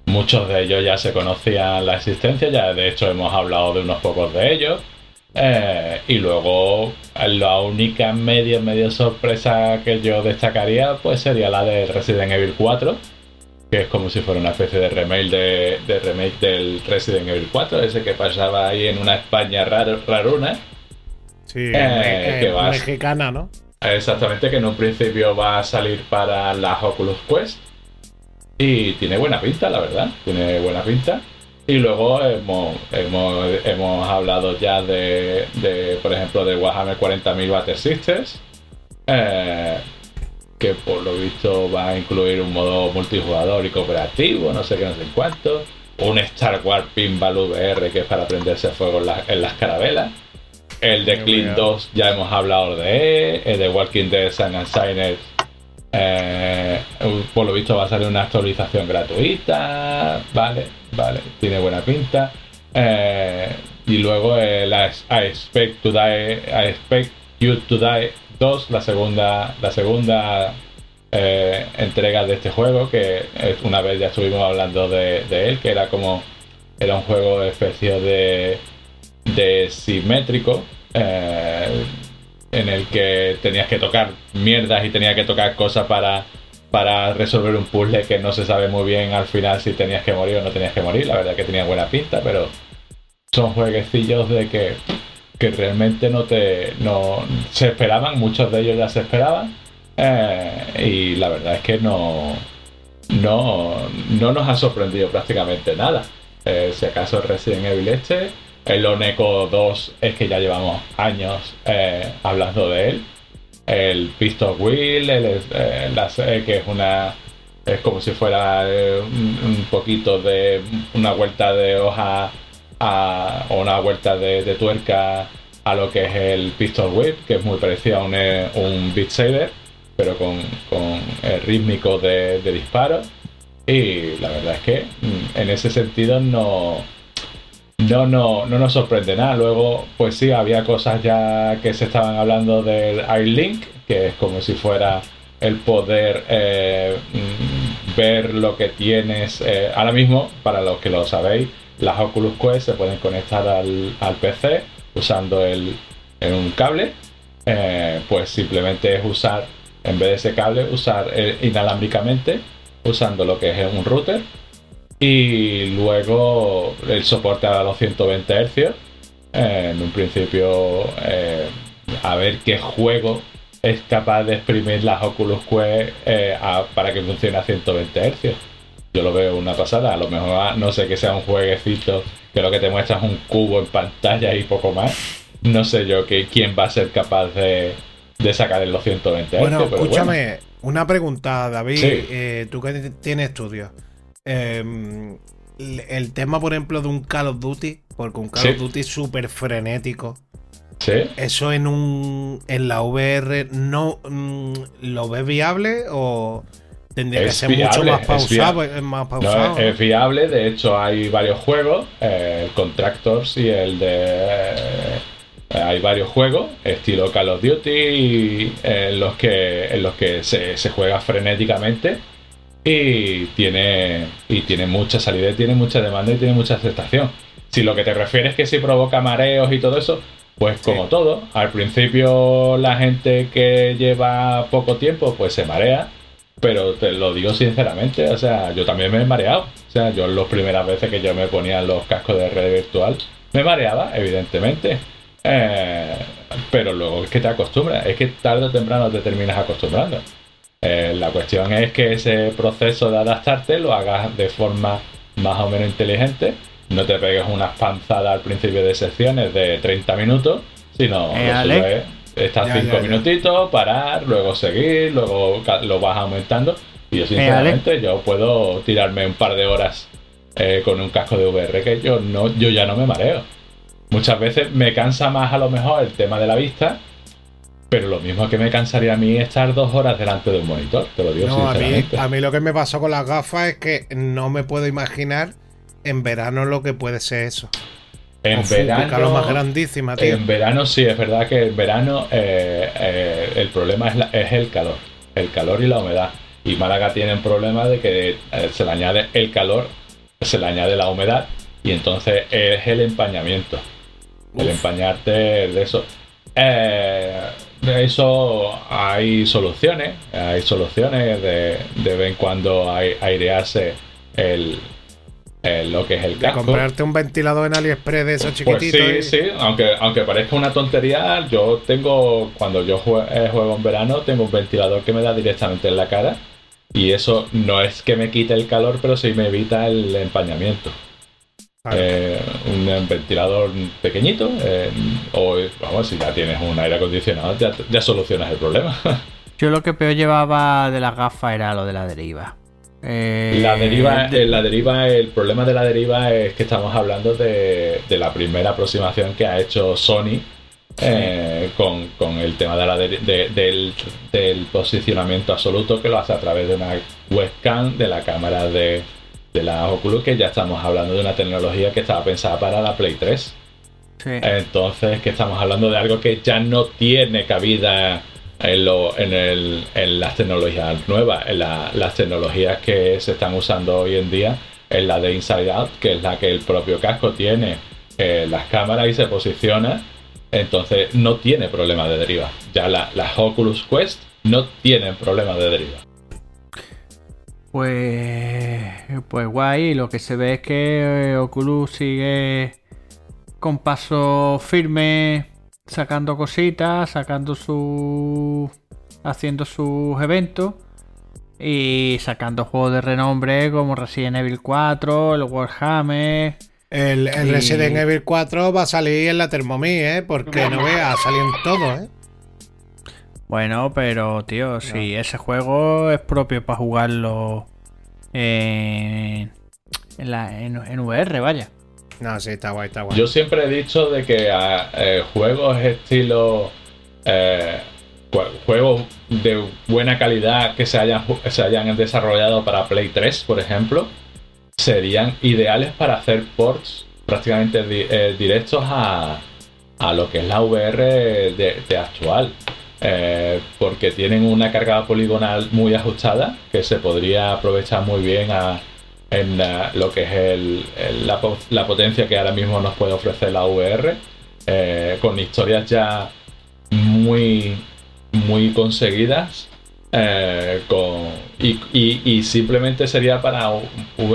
Speaker 2: muchos de ellos ya se conocían la existencia, ya de hecho hemos hablado de unos pocos de ellos. eh, y luego la única medio medio sorpresa que yo destacaría pues sería la de Resident Evil 4, que es como si fuera una especie de remake de, de remake del Resident Evil 4, ese que pasaba ahí en una España raro, raruna.
Speaker 5: Sí,
Speaker 2: Eh, que
Speaker 5: eh,
Speaker 2: vas.
Speaker 5: mexicana, ¿no?
Speaker 2: Exactamente, que en un principio va a salir para las Oculus Quest. Y tiene buena pinta, la verdad. Tiene buena pinta. Y luego hemos, hemos, hemos hablado ya de, de, por ejemplo, de Warhammer 40.000 Battle Sisters. Eh, que por lo visto va a incluir un modo multijugador y cooperativo, no sé qué, no sé cuánto. Un Star Wars Pinball VR que es para prenderse fuego en, la- en las carabelas. El de
Speaker 5: bueno.
Speaker 2: 2 ya hemos hablado de él. El de Walking Dead Sun and Silence eh, por lo visto va a salir una actualización gratuita. Vale, vale, tiene buena pinta. Eh, y luego el I I Expect to Die, I Expect You to Die 2, la segunda, la segunda eh, entrega de este juego, que una vez ya estuvimos hablando de, de él, que era como era un juego especie de, de simétrico. eh, en el que tenías que tocar mierdas y tenías que tocar cosas para, para resolver un puzzle que no se sabe muy bien al final si tenías que morir o no tenías que morir. La verdad que tenía buena pinta, pero son jueguecillos de que, que realmente no te no se esperaban, muchos de ellos ya se esperaban. eh, y la verdad es que no, no, no nos ha sorprendido prácticamente nada. Eh, si acaso Resident Evil este, el Oneco 2 es que ya llevamos años eh, hablando de él. El Pistol Wheel, el, eh, que es una. Es como si fuera un poquito de una vuelta de hoja a, una vuelta de, tuerca a lo que es el Pistol Whip, que es muy parecido a un, eh, un Beat Saber, pero con, con el rítmico de, de disparo. Y la verdad es que mm, en ese sentido no, no, no, no nos sorprende nada. Luego, pues sí, había cosas ya que se estaban hablando del iLink, que es como si fuera el poder eh, mm, ver lo que tienes. eh, ahora mismo, para los que lo sabéis, las Oculus Quest se pueden conectar al, PC usando el, en un cable. Eh, pues simplemente es usar, en vez de ese cable, usar inalámbricamente, usando lo que es un router y luego el soporte a los 120 Hz. Eh, en un principio, eh, a ver qué juego es capaz de exprimir las Oculus Quest para que funcione a 120 Hz. Yo lo veo una pasada. A lo mejor ah, no sé que sea un jueguecito que lo que te muestra es un cubo en pantalla y poco más. No sé yo que, quién va a ser capaz de, de sacar los 120 Hz.
Speaker 5: Bueno,
Speaker 2: pero
Speaker 5: escúchame, una pregunta, David.
Speaker 2: Sí.
Speaker 5: eh, tú que tienes estudios. Eh, el el tema, por ejemplo, de un Call of Duty, porque un Call
Speaker 2: Sí.
Speaker 5: of Duty es súper frenético.
Speaker 2: Sí.
Speaker 5: ¿Eso en un en la VR no mm, lo ves viable o tendría que
Speaker 2: Es
Speaker 5: ser
Speaker 2: viable,
Speaker 5: mucho más pausado? es más
Speaker 2: No,
Speaker 5: pausado.
Speaker 2: es, es viable, de hecho hay varios juegos, eh, el Contractors y el de... eh, hay varios juegos, estilo Call of Duty, y, eh, en los que, en los que se, se juega frenéticamente y tiene, y tiene mucha salida, tiene mucha demanda y tiene mucha aceptación. Si lo que te refieres es que si provoca mareos y todo eso, pues como todo, al principio la gente que lleva poco tiempo pues se marea, pero te lo digo sinceramente, o sea, yo también me he mareado. O sea, yo las primeras veces que yo me ponía los cascos de red virtual, me mareaba, evidentemente. Eh, pero luego es que te acostumbras, es que tarde o temprano te terminas acostumbrando. Eh, la cuestión es que ese proceso de adaptarte lo hagas de forma más o menos inteligente. No te pegues unas panzadas al principio de secciones de 30 minutos, sino
Speaker 3: Eh,
Speaker 2: lo
Speaker 3: Ale.
Speaker 2: suyo es estar
Speaker 5: Ya,
Speaker 2: 5
Speaker 5: ya, ya.
Speaker 2: minutitos, parar, luego seguir, luego lo vas aumentando. Y yo sinceramente yo puedo tirarme un par de horas eh, con un casco de VR que yo no, yo ya no me mareo. Muchas veces me cansa más a lo mejor el tema de la vista, pero lo mismo que me cansaría a mí estar dos horas delante de un monitor, te lo digo
Speaker 5: No, a mí,
Speaker 2: sinceramente.
Speaker 5: a mí lo que me pasó con las gafas es que no me puedo imaginar en verano lo que puede ser eso.
Speaker 2: En verano,
Speaker 5: más grandísima, tío.
Speaker 2: en verano sí, es verdad que en verano eh, eh, el problema es, la- es el calor, el calor y la humedad. Y Málaga tiene un problema de que eh, se le añade el calor, se le añade la humedad y entonces es el empañamiento. El empañarte de eso. De eso hay soluciones, hay soluciones de, de vez en cuando ai- airearse el, el- lo que es el
Speaker 5: De
Speaker 2: casco.
Speaker 5: comprarte un ventilador en AliExpress de esos
Speaker 2: Pues
Speaker 5: chiquititos.
Speaker 2: sí,
Speaker 5: y-
Speaker 2: sí, aunque, aunque parezca una tontería, yo tengo, cuando yo jue- eh, juego en verano, tengo un ventilador que me da directamente en la cara Y eso no es que me quite el calor, pero sí me evita el empañamiento.
Speaker 5: Claro.
Speaker 2: Eh, un ventilador pequeñito, eh, o vamos, si ya tienes un aire acondicionado, ya, ya solucionas el problema.
Speaker 3: Yo lo que peor llevaba de las gafas era lo de la deriva. Eh,
Speaker 2: La deriva,
Speaker 3: de-
Speaker 2: eh, la deriva, el problema de la deriva es que estamos hablando de, de la primera aproximación que ha hecho Sony eh, con, con el tema de la de- del, del posicionamiento absoluto que lo hace a través de una webcam de la cámara de, de la Oculus, que ya estamos hablando de una tecnología que estaba pensada para la Play 3.
Speaker 3: sí.
Speaker 2: Entonces, que estamos hablando de algo que ya no tiene cabida en, las tecnologías nuevas, en la- las tecnologías que se están usando hoy en día, en la de Inside Out, que es la que el propio casco tiene eh, las cámaras y se posiciona. Entonces, no tiene problema de deriva. Ya la- las Oculus Quest no tienen problema de deriva.
Speaker 3: Pues, pues guay, lo que se ve es que eh, Oculus sigue con paso firme, sacando cositas, sacando su... haciendo sus eventos y sacando juegos de renombre como Resident Evil 4, el Warhammer.
Speaker 5: El, el
Speaker 3: Y-
Speaker 5: Resident Evil 4 va a salir en la Thermomix, ¿eh? Porque no veas, salió en todo, ¿eh?
Speaker 3: Bueno, pero tío, si ese juego es propio para jugarlo en, en, la, en, en VR, vaya.
Speaker 5: No, sí, está guay.
Speaker 2: Yo siempre he dicho de que a, eh, juegos estilo eh, jue- juegos de buena calidad que se hayan, se hayan desarrollado para Play 3, por ejemplo, serían ideales para hacer ports prácticamente eh, directos a, a lo que es la VR de, actual. Porque tienen una carga poligonal muy ajustada que se podría aprovechar muy bien a, en lo que es el- la, po- la potencia que ahora mismo nos puede ofrecer la VR, eh, con historias ya muy, muy conseguidas. eh, y, simplemente sería para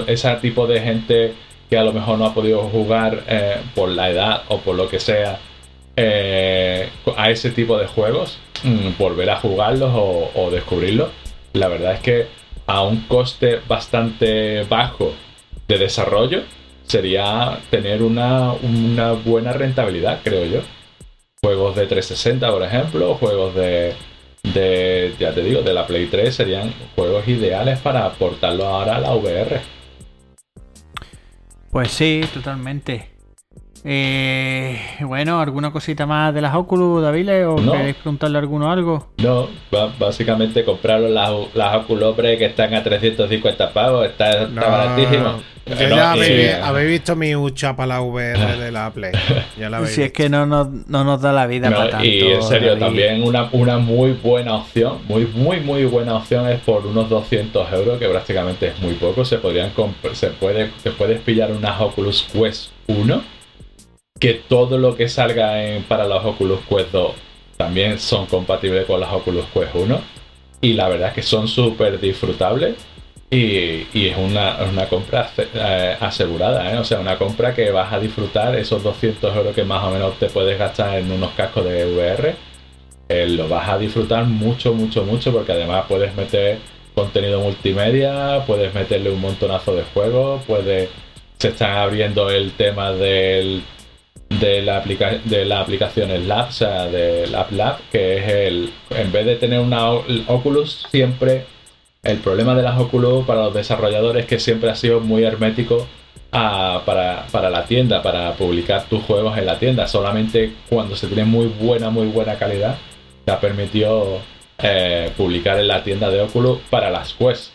Speaker 2: ese tipo de gente que a lo mejor no ha podido jugar eh, por la edad o por lo que sea a ese tipo de juegos, mm, volver a jugarlos o, o descubrirlos. La verdad es que a un coste bastante bajo de desarrollo sería tener una, una buena rentabilidad, creo yo. Juegos de 360, por ejemplo, juegos de, de, ya te digo, de la Play 3 serían juegos ideales para aportarlo ahora a la VR.
Speaker 3: Pues sí, totalmente. Eh, bueno, ¿alguna cosita más de las Oculus, David? ¿O
Speaker 2: No.
Speaker 3: queréis preguntarle a alguno algo?
Speaker 2: No, básicamente compraron las, las Oculus Hombre, que están a 350 pavos, está, está
Speaker 5: No,
Speaker 2: baratísimo.
Speaker 5: Yo
Speaker 2: no,
Speaker 5: ya
Speaker 2: y-
Speaker 5: habéis, habéis visto mi hucha para la VR de la Play. Ya la
Speaker 3: Si es que no nos, no nos da la vida
Speaker 2: No,
Speaker 3: para tanto.
Speaker 2: y en serio,
Speaker 3: David.
Speaker 2: también una, una muy buena opción, muy, muy, muy buena opción es por unos 200 euros, que prácticamente es muy poco. Se podrían comp- se puede, te puedes pillar unas Oculus Quest 1, que todo lo que salga para los Oculus Quest 2 también son compatibles con las Oculus Quest 1. Y la verdad es que son súper disfrutables. Y, y es una, una compra eh, asegurada, ¿eh? o sea, una compra que vas a disfrutar esos 200 euros que más o menos te puedes gastar en unos cascos de VR. eh, lo vas a disfrutar mucho, mucho, mucho, porque además puedes meter contenido multimedia, puedes meterle un montonazo de juegos, puedes, se están abriendo el tema del, de, la aplica- de la aplicación Lab, o sea, del App Lab, que es el, en vez de tener una Oculus, siempre el problema de las Oculus para los desarrolladores es que siempre ha sido muy hermético a- para, para la tienda, para publicar tus juegos en la tienda. Solamente cuando se tiene muy buena, muy buena calidad, te ha permitido eh, publicar en la tienda de Oculus para las Quest.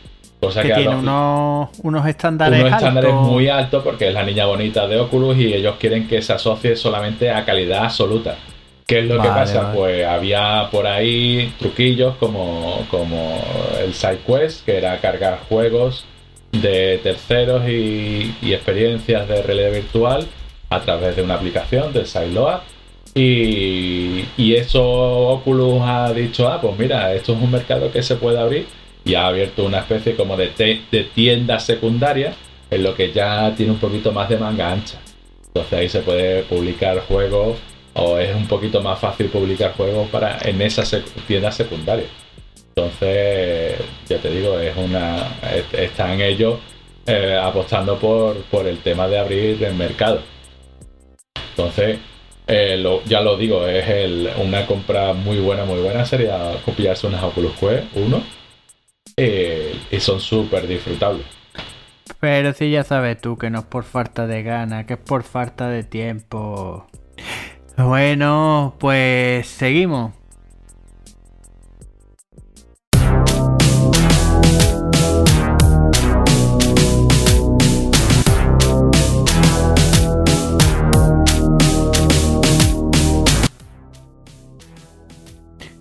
Speaker 2: Cosa
Speaker 3: que
Speaker 2: que
Speaker 3: tiene unos, unos estándares
Speaker 2: unos estándares
Speaker 3: altos.
Speaker 2: muy altos porque es la niña bonita de Oculus y ellos quieren que se asocie solamente a calidad absoluta. ¿Qué es lo que pasa?
Speaker 3: vale.
Speaker 2: Pues había por ahí truquillos como, como el SideQuest, que era cargar juegos de terceros y, y experiencias de realidad virtual a través de una aplicación del SideLoad. Y, y eso Oculus ha dicho, ah, pues mira, esto es un mercado que se puede abrir y ha abierto una especie como de, de tienda secundaria en lo que ya tiene un poquito más de manga ancha. Entonces ahí se puede publicar juegos o es un poquito más fácil publicar juegos para en esa sec- tienda secundaria. Entonces, ya te digo, es una. est- Están ellos eh, apostando por, por el tema de abrir el mercado. Entonces, eh, ya lo digo, es una compra muy buena, muy buena. Sería copiarse unas Oculus Quest 1. Eh, y son súper disfrutables.
Speaker 3: Pero si ya sabes tú que no es por falta de ganas, que es por falta de tiempo. Bueno, pues seguimos.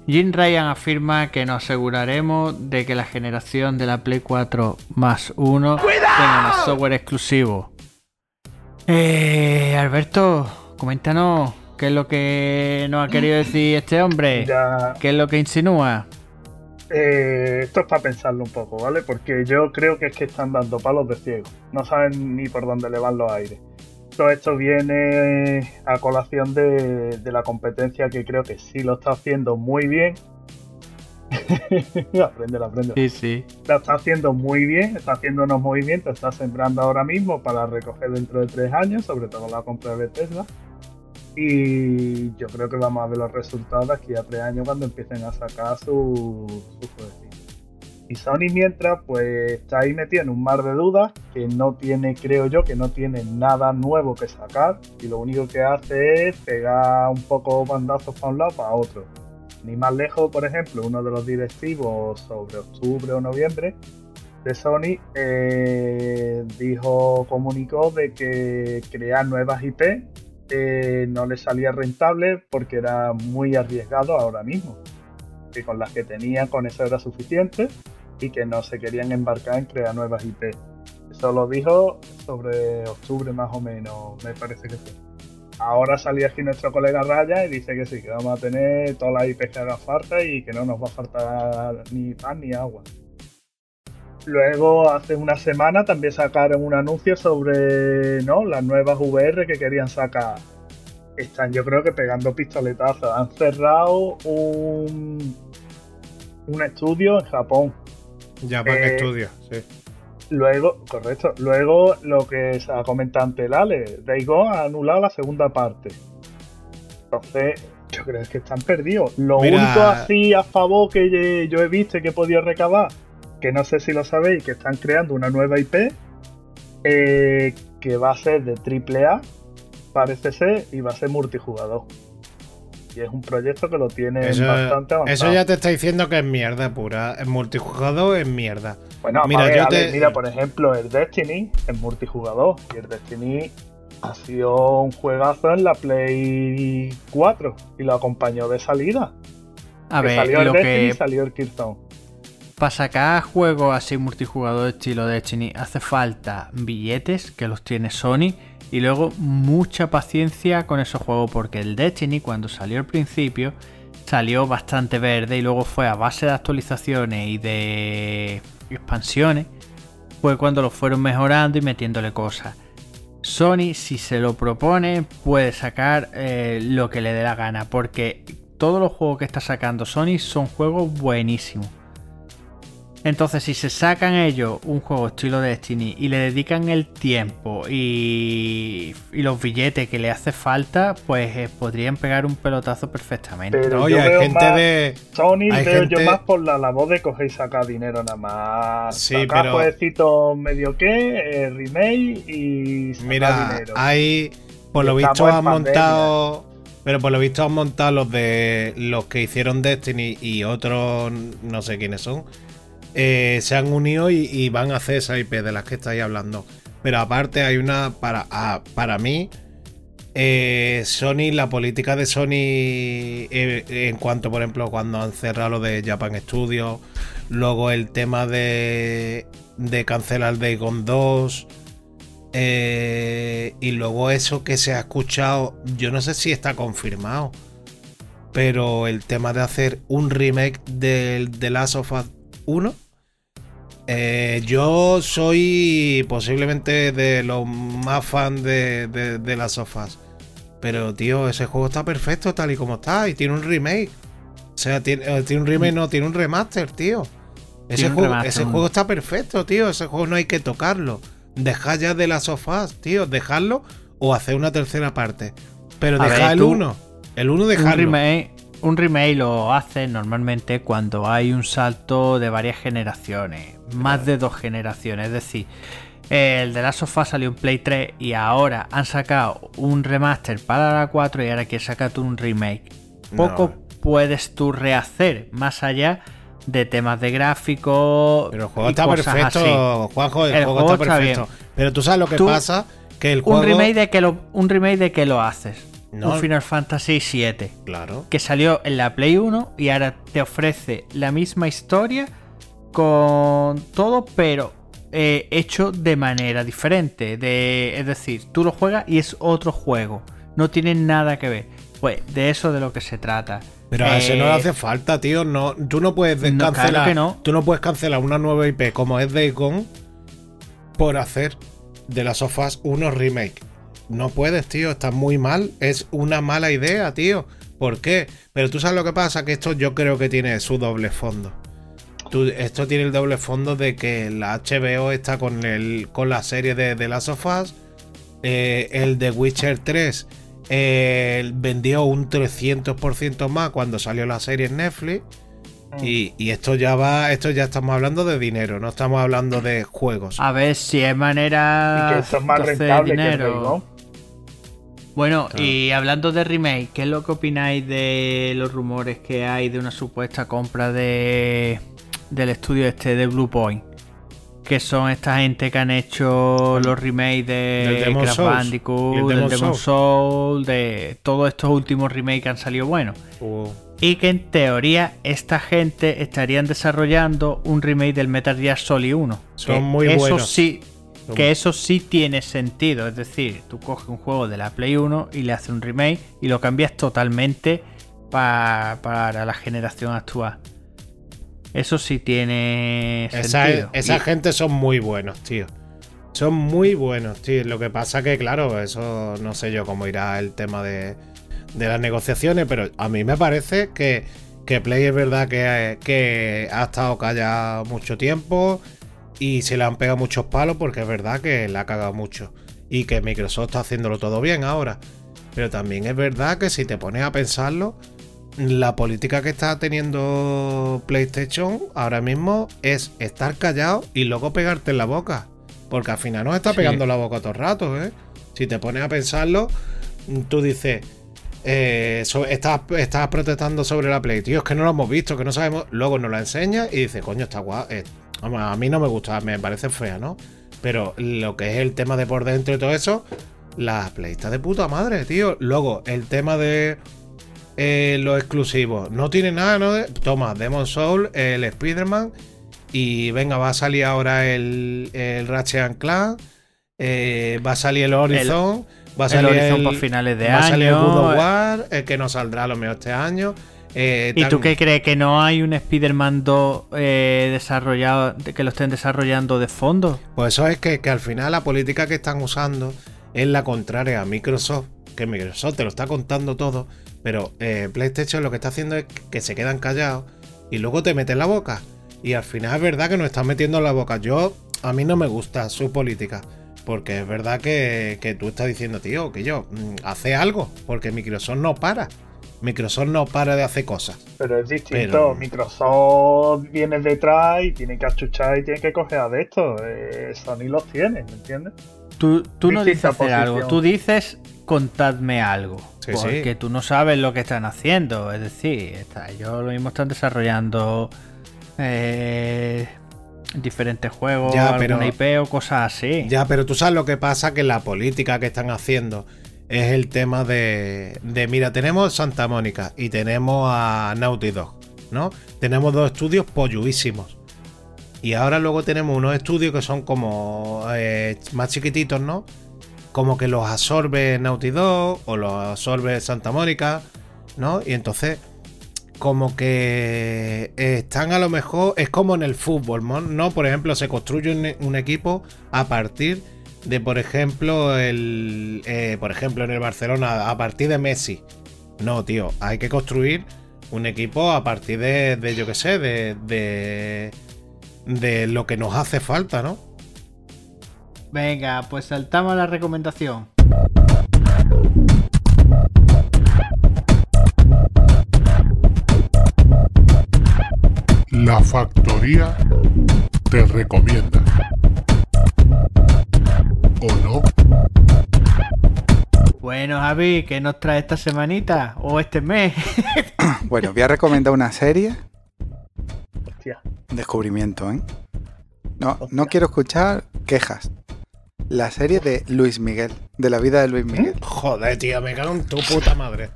Speaker 3: Jim Ryan afirma que nos aseguraremos de que la generación de la Play 4 más 1 tenga más software exclusivo. Eh, Alberto, coméntanos qué es lo que nos ha querido decir este hombre.
Speaker 4: Ya,
Speaker 3: ¿Qué es lo que insinúa?
Speaker 4: eh, esto es para pensarlo un poco, ¿vale? Porque yo creo que es que están dando palos de ciego. No saben ni por dónde le van los aires. Todo esto viene a colación de, de la competencia que creo que sí lo está haciendo muy bien. aprende, aprende.
Speaker 3: Sí, sí.
Speaker 4: La está haciendo muy bien, está haciendo unos movimientos, está sembrando ahora mismo para recoger dentro de tres años, sobre todo la compra de Tesla. Y yo creo que vamos a ver los resultados aquí a tres años cuando empiecen a sacar su, su. Y Sony mientras, pues está ahí metido en un mar de dudas que no tiene, creo yo, que no tiene nada nuevo que sacar y lo único que hace es pegar un poco bandazos para un lado para otro. Ni más lejos, por ejemplo, uno de los directivos sobre octubre o noviembre de Sony eh, dijo, comunicó de que crear nuevas IP no le salía rentable porque era muy arriesgado ahora mismo. Que con las que tenían con eso era suficiente y que no se querían embarcar en crear nuevas IP. Eso lo dijo sobre octubre más o menos, me parece que fue. Ahora salía aquí nuestro colega Raya y dice que sí, que vamos a tener todas las IP que haga falta y que no nos va a faltar ni pan ni agua. Luego, hace una semana también sacaron un anuncio sobre ¿no? las nuevas VR que querían sacar. Están, yo creo que pegando pistoletazos. Han cerrado un, un estudio en Japón.
Speaker 5: Japan
Speaker 4: Eh,
Speaker 5: Studio, sí.
Speaker 4: Luego, correcto. Luego, lo que se ha comentado ante el Ale, Daigo ha anulado la segunda parte. Entonces, yo creo que están perdidos. Lo
Speaker 5: Mira-
Speaker 4: único así a favor que yo he visto y que he podido recabar, que no sé si lo sabéis, que están creando una nueva IP eh, que va a ser de AAA, parece ser, y va a ser multijugador. Y es un proyecto que lo tiene
Speaker 5: Eso,
Speaker 4: bastante avanzado.
Speaker 5: eso ya te está diciendo que es mierda pura. El multijugador es mierda.
Speaker 4: Bueno,
Speaker 5: Mira,
Speaker 4: mira,
Speaker 5: yo te-
Speaker 4: mira, por ejemplo, el Destiny es multijugador. Y el Destiny ha sido un juegazo en la Play 4 y lo acompañó de salida.
Speaker 3: A
Speaker 4: Que
Speaker 3: ver,
Speaker 4: salió el
Speaker 3: lo
Speaker 4: Destiny y
Speaker 3: que
Speaker 4: salió el Killzone.
Speaker 3: para sacar juegos así multijugador estilo Destiny hace falta billetes que los tiene Sony y luego mucha paciencia con esos juegos porque el Destiny cuando salió al principio salió bastante verde y luego fue a base de actualizaciones y de expansiones fue cuando lo fueron mejorando y metiéndole cosas. Sony, si se lo propone, puede sacar eh, lo que le dé la gana, porque todos los juegos que está sacando Sony son juegos buenísimos. Entonces, si se sacan ellos un juego estilo Destiny y le dedican el tiempo y, y los billetes que le hace falta, pues eh, podrían pegar un pelotazo perfectamente.
Speaker 4: Pero
Speaker 5: Oye,
Speaker 4: yo
Speaker 5: hay
Speaker 4: veo
Speaker 5: gente
Speaker 4: más-
Speaker 5: de.
Speaker 4: Sony
Speaker 5: hay
Speaker 4: veo
Speaker 5: gente-
Speaker 4: yo más por la labor de coger y sacar dinero nada más.
Speaker 5: Sí,
Speaker 4: sacar
Speaker 5: pero-
Speaker 4: jueguecitos medio que, eh, remake y sacar
Speaker 5: Mira,
Speaker 4: dinero.
Speaker 5: hay. Por lo visto han montado. Pero por lo visto han montado los de. Los que hicieron Destiny y otros. No sé quiénes son. Eh, se han unido y, van a hacer esa IP de las que estáis hablando. Pero aparte hay una. Para, ah, para mí. eh, Sony, la política de Sony eh, en cuanto, por ejemplo, cuando han cerrado lo de Japan Studios, luego el tema de, de cancelar Days Gone 2, eh, y luego eso que se ha escuchado, yo no sé si está confirmado, pero el tema de hacer un remake del The Last of Us 1. Eh, yo soy posiblemente de los más fans de, de, de Last of Us. Pero tío, ese juego está perfecto tal y como está y tiene un remake. O sea, tiene, eh, tiene un remake, no, tiene un remaster, tío. Ese,
Speaker 3: un
Speaker 5: juego,
Speaker 3: remaster,
Speaker 5: ese
Speaker 3: un-
Speaker 5: juego está perfecto, tío. Ese juego no hay que tocarlo. Dejad ya de las sofás, tío. Dejarlo o hacer una tercera parte. Pero
Speaker 3: A
Speaker 5: dejar
Speaker 3: ver,
Speaker 5: el
Speaker 3: tú-
Speaker 5: 1. El 1
Speaker 3: Un
Speaker 5: dejarlo.
Speaker 3: remake, un remake lo hace normalmente cuando hay un salto de varias generaciones, más de dos generaciones. Es decir, el de la sofá salió en Play 3 y ahora han sacado un remaster para la 4 y ahora quieren sacar tú un remake. Poco puedes tú rehacer más allá de temas de gráficos.
Speaker 5: Pero el juego está perfecto,
Speaker 3: así.
Speaker 5: Juanjo. El,
Speaker 3: El
Speaker 5: juego,
Speaker 3: juego
Speaker 5: está
Speaker 3: está
Speaker 5: perfecto.
Speaker 3: bien.
Speaker 5: Pero tú sabes lo que
Speaker 3: Tú-
Speaker 5: pasa: que el juego.
Speaker 3: Un remake de que lo, un remake de que lo haces.
Speaker 5: No.
Speaker 3: Un Final Fantasy 7
Speaker 5: Claro.
Speaker 3: que salió en la Play 1 y ahora te ofrece la misma historia con todo, pero eh, hecho de manera diferente. De, es decir, tú lo juegas y es otro juego. No tiene nada que ver. Pues de eso de lo que se trata.
Speaker 5: Pero a ese no le
Speaker 3: Eh,
Speaker 5: hace falta, tío. No, tú no puedes
Speaker 3: No, claro
Speaker 5: cancelar.
Speaker 3: que no.
Speaker 5: Tú no puedes cancelar una nueva IP como es Days Gone por hacer de las sofás unos remake. No puedes, tío. Está muy mal. Es una mala idea, tío. ¿Por qué? Pero tú sabes lo que pasa, que esto yo creo que tiene su doble fondo. Tú- esto tiene el doble fondo de que la HBO está con el con la serie de, de las sofás. Eh, el de Witcher 3 eh, vendió un 300% más cuando salió la serie en Netflix. Y, y esto ya va, esto ya estamos hablando de dinero, no estamos hablando de juegos.
Speaker 3: A ver si es manera
Speaker 4: Y que esto es más que el
Speaker 3: dinero.
Speaker 4: Gone.
Speaker 3: Bueno,
Speaker 5: Claro.
Speaker 3: y hablando de remake, ¿qué es lo que opináis de los rumores que hay de una supuesta compra de del estudio este de Blue Point? Que son esta gente que han hecho los remakes de Crash. Bandicoot, del
Speaker 5: Demon's
Speaker 3: Soul, de todos estos últimos remakes que han salido buenos. Y que en teoría esta gente estarían desarrollando un remake del Metal Gear Solid 1.
Speaker 5: Son
Speaker 3: Que
Speaker 5: muy
Speaker 3: eso
Speaker 5: buenos.
Speaker 3: Sí,
Speaker 5: Son-
Speaker 3: que eso sí tiene sentido. Es decir, tú coges un juego de la Play 1 y le haces un remake y lo cambias totalmente pa- para la generación actual. Eso sí tiene
Speaker 5: esa
Speaker 3: sentido.
Speaker 5: esa
Speaker 3: Y-
Speaker 5: gente son muy buenos, tío. Son muy buenos, tío. Lo que pasa que, claro, eso no sé yo cómo irá el tema de, de las negociaciones, pero a mí me parece que, que Play es verdad que, que ha estado callado mucho tiempo y se le han pegado muchos palos porque es verdad que le ha cagado mucho y que Microsoft está haciéndolo todo bien ahora. Pero también es verdad que si te pones a pensarlo, la política que está teniendo PlayStation ahora mismo es estar callado y luego pegarte en la boca. Porque al final nos está
Speaker 3: Sí.
Speaker 5: pegando la boca todo el rato, ¿eh? Si te pones a pensarlo, tú dices, eh, so- estás, estás protestando sobre la Play, tío, es que no lo hemos visto, que no sabemos. Luego nos la enseñas y dices, coño, está guay. eh, a mí no me gusta, me parece fea, ¿no? Pero lo que es el tema de por dentro y todo eso, la Play está de puta madre, tío. Luego, el tema de eh, los exclusivos. No tiene nada, ¿no? De- Toma, Demon Soul, el Spider-Man. Y venga, va a salir ahora el, el Ratchet and Clank. eh, va a salir el Horizon. va a
Speaker 3: el
Speaker 5: salir
Speaker 3: Horizon
Speaker 5: el,
Speaker 3: por finales de
Speaker 5: va a salir el
Speaker 3: año.
Speaker 5: War, el que no saldrá a lo mejor este año. eh,
Speaker 3: ¿Y
Speaker 5: tan-
Speaker 3: tú qué crees? ¿Que no hay un Spider-Man 2 eh, desarrollado, de- que lo estén desarrollando de fondo?
Speaker 5: Pues eso es que, que al final la política que están usando es la contraria a Microsoft, que Microsoft te lo está contando todo, pero eh, PlayStation lo que está haciendo es que se quedan callados y luego te meten la boca. Y al final es verdad que nos están metiendo en la boca. Yo, a mí no me gusta su política, porque es verdad que, que tú estás diciendo, tío, que yo, mm, hace algo, porque Microsoft no para. Microsoft no para de hacer cosas.
Speaker 4: Pero es distinto.
Speaker 5: Pero-
Speaker 4: Microsoft viene detrás y tiene que achuchar y tiene que coger a de esto. Eh, Sony los tiene, ¿me entiendes?
Speaker 3: Tú, tú no dices hacer algo, tú dices contadme algo.
Speaker 5: Sí,
Speaker 3: porque
Speaker 5: sí.
Speaker 3: tú no sabes lo que están haciendo. Es decir, está- ellos lo mismo están desarrollando eh, diferentes juegos,
Speaker 5: Ya, pero-
Speaker 3: IP o cosas así.
Speaker 5: Ya, pero tú sabes lo que pasa, que la política que están haciendo es el tema de, de mira, tenemos Santa Mónica y tenemos a Naughty Dog, ¿no? Tenemos dos estudios polluísimos. Y ahora luego tenemos unos estudios que son como eh, más chiquititos, ¿no? Como que los absorbe Naughty Dog o los absorbe Santa Mónica, ¿no? Y entonces como que están a lo mejor, es como en el fútbol, ¿no? Por ejemplo, se construye un, un equipo a partir de, por ejemplo, el, eh, por ejemplo, en el Barcelona, a partir de Messi. No, tío, hay que construir un equipo a partir de, de yo qué sé, de, de, de lo que nos hace falta, ¿no?
Speaker 3: Venga, pues saltamos a la recomendación.
Speaker 1: La factoría te recomienda. ¿O no?
Speaker 3: Bueno, Javi, ¿qué nos trae esta semanita o este mes?
Speaker 6: Bueno, voy a recomendar una serie.
Speaker 4: Hostia.
Speaker 6: Descubrimiento, ¿eh? No, no quiero escuchar quejas. La serie de Luis Miguel, de la vida de Luis Miguel.
Speaker 5: Joder, tío, me cago en tu puta madre.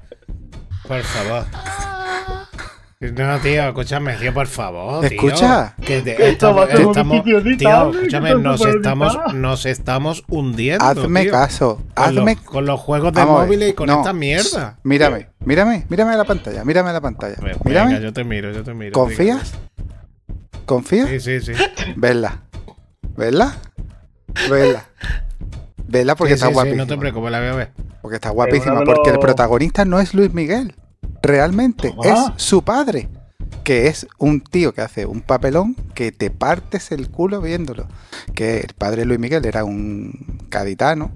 Speaker 5: Por favor. No, tío, escúchame, tío, por favor. tío.
Speaker 6: Escucha.
Speaker 5: Que te-
Speaker 4: Que esto va a
Speaker 5: estamos, estamos- tío, escúchame, nos estamos, nos estamos hundiendo.
Speaker 6: Hazme
Speaker 5: tío.
Speaker 6: caso,
Speaker 5: Con los,
Speaker 6: hazme
Speaker 5: con los juegos de
Speaker 6: Vamos
Speaker 5: móviles y con
Speaker 6: no.
Speaker 5: esta mierda.
Speaker 6: Mírame, mírame, mírame a la pantalla, mírame a la pantalla.
Speaker 5: A ver,
Speaker 6: Mírame.
Speaker 5: Venga, yo te miro, yo te miro.
Speaker 6: ¿Confías? ¿Confías?
Speaker 5: Sí, sí, sí.
Speaker 6: Vedla. ¿Vedla? Vedla. Vedla porque
Speaker 5: Sí,
Speaker 6: está
Speaker 5: sí, sí,
Speaker 6: guapísima.
Speaker 5: no te preocupes, la voy a ver.
Speaker 6: Porque está guapísima. Porque el protagonista no es Luis Miguel. Realmente
Speaker 4: ¿Cómo?
Speaker 6: es su padre. Que es un tío que hace un papelón que te partes el culo viéndolo. Que el padre de Luis Miguel era un gaditano.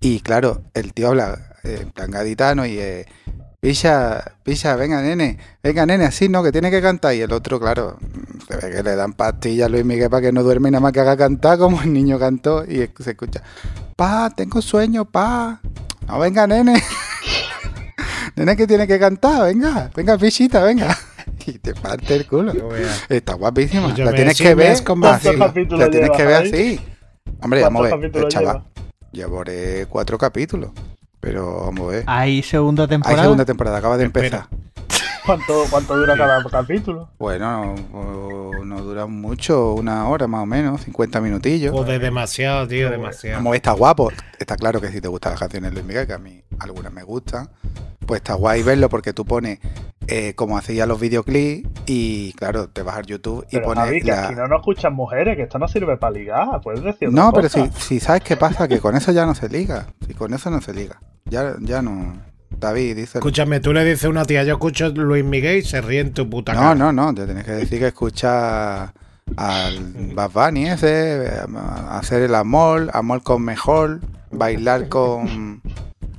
Speaker 6: Y claro, el tío habla eh, en plan gaditano y... Eh, Picha, picha, venga nene, venga nene, así no, que tiene que cantar. Y el otro, claro, se ve que le dan pastillas a Luis Miguel para que no duerme y nada más que haga cantar como el niño cantó y se escucha, pa, tengo sueño, pa. No, venga nene. nene que tiene que cantar, venga, venga pichita, venga. Y te parte el culo. Está guapísima.
Speaker 5: Pues
Speaker 6: la tienes que ver
Speaker 5: convencido.
Speaker 6: así.
Speaker 4: ¿Cuántos capítulos
Speaker 6: La tienes que ver así. Hombre, vamos a
Speaker 4: ¿Cuántos
Speaker 6: ver, el chaval.
Speaker 4: lleva?
Speaker 6: Llevaré cuatro capítulos. Pero vamos a ver.
Speaker 3: Hay segunda
Speaker 6: Hay
Speaker 3: temporada.
Speaker 6: segunda temporada, acaba de
Speaker 5: Espera.
Speaker 6: empezar.
Speaker 4: ¿Cuánto, cuánto dura cada capítulo?
Speaker 6: Bueno, no, no dura mucho, una hora más o menos, 50 minutillos.
Speaker 5: Joder, demasiado, tío, demasiado.
Speaker 6: Como está guapo, está claro que si te gustan las canciones de Luis Miguel, que a mí algunas me gustan, pues está guay verlo porque tú pones eh, como hacía los videoclips y claro, te vas a YouTube y
Speaker 4: Pero
Speaker 6: pones
Speaker 4: Javi, que
Speaker 6: la...
Speaker 4: aquí no nos escuchan mujeres, que esto no sirve para ligar, puedes decir otra
Speaker 6: No, pero
Speaker 4: cosa.
Speaker 6: si, si sabes qué pasa, que con eso ya no se liga. Si con eso no se liga. Ya, ya no... David dice...
Speaker 5: Escúchame, tú le dices a una tía, yo escucho Luis Miguel y se ríe en tu puta
Speaker 6: No,
Speaker 5: cara.
Speaker 6: no, no, te tienes que decir que escucha al Bad Bunny ese, hacer el amor, amor con mejor, bailar con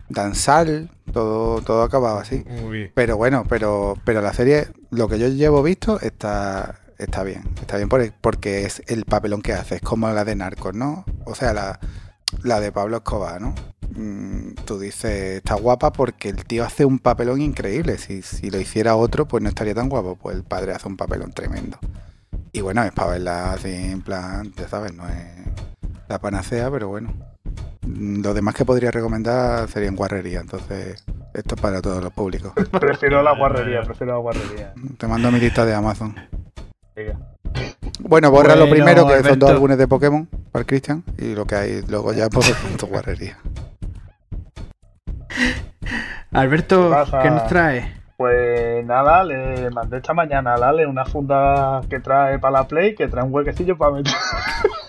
Speaker 6: danzar, todo, todo acabado así.
Speaker 5: Muy bien.
Speaker 6: Pero bueno, pero, pero la serie, lo que yo llevo visto, está, está bien. Está bien por- porque es el papelón que hace, es como la de Narcos, ¿no? O sea, la, la de Pablo Escobar, ¿no? Mm, tú dices, está guapa porque el tío hace un papelón increíble. Si, si lo hiciera otro, pues no estaría tan guapo. Pues el padre hace un papelón tremendo. Y bueno, es para verla así en plan, ya sabes, no es la panacea, pero bueno. Lo demás que podría recomendar serían guarrería, entonces esto es para todos los públicos.
Speaker 4: Prefiero la guarrería, prefiero la guarrería.
Speaker 6: Te mando mi lista de Amazon.
Speaker 4: Venga.
Speaker 6: Bueno, borra lo
Speaker 3: Bueno,
Speaker 6: primero, que son dos álbumes de Pokémon para el Cristian, y lo que hay luego ya por tu guarrería.
Speaker 3: Alberto.
Speaker 4: ¿qué
Speaker 3: nos trae?
Speaker 4: Pues nada, le mandé esta mañana a Lale una funda que trae para la Play, que trae un huequecillo para meter.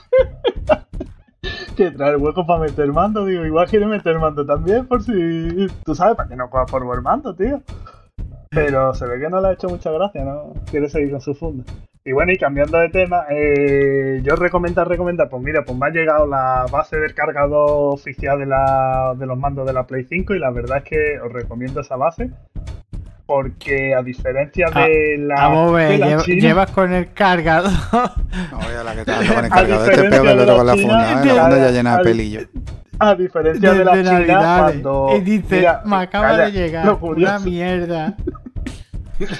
Speaker 4: que trae el hueco para meter mando, digo, igual quiere meter mando también, por si. Tú sabes, para que no coja por mando, tío. Pero se ve que no le ha hecho mucha gracia, ¿no? Quiere seguir con su funda. Y bueno, y cambiando de tema, eh, yo recomiendo, recomendar, pues mira, pues me ha llegado la base del cargador oficial de, la, de los mandos de la Play 5 y la verdad es que os recomiendo esa base porque a diferencia de la,
Speaker 3: Vamos a ver,
Speaker 4: de la
Speaker 3: lleva-
Speaker 4: China,
Speaker 3: llevas con el cargador.
Speaker 6: No, oye, la que está con el
Speaker 4: A
Speaker 6: cargador, este es peor que el
Speaker 4: diferencia
Speaker 6: otro con la
Speaker 4: de la
Speaker 6: funda, ¿eh?
Speaker 4: China,
Speaker 6: la funda ya
Speaker 4: a-
Speaker 6: llena de pelillo.
Speaker 4: a diferencia de la
Speaker 3: Desde
Speaker 4: China,
Speaker 3: Navidades.
Speaker 4: cuando
Speaker 3: Y dice,
Speaker 4: mira,
Speaker 3: me acaba
Speaker 4: calla,
Speaker 3: de llegar una mierda.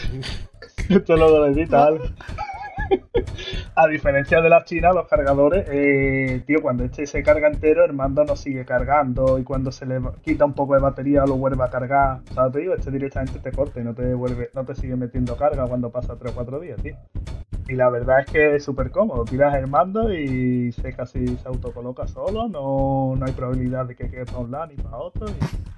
Speaker 4: Esto lo edita, Ale. A diferencia de la China, los cargadores, eh, tío, cuando este se carga entero, el mando no sigue cargando y cuando se le quita un poco de batería lo vuelve a cargar. ¿Sabes? Te digo, este directamente te corta y no te vuelve, no te sigue metiendo carga cuando pasa 3 o 4 días, tío. Y la verdad es que es súper cómodo. Tiras el mando y se casi se autocoloca solo. No, no hay probabilidad de que quede para un lado ni para otro. y-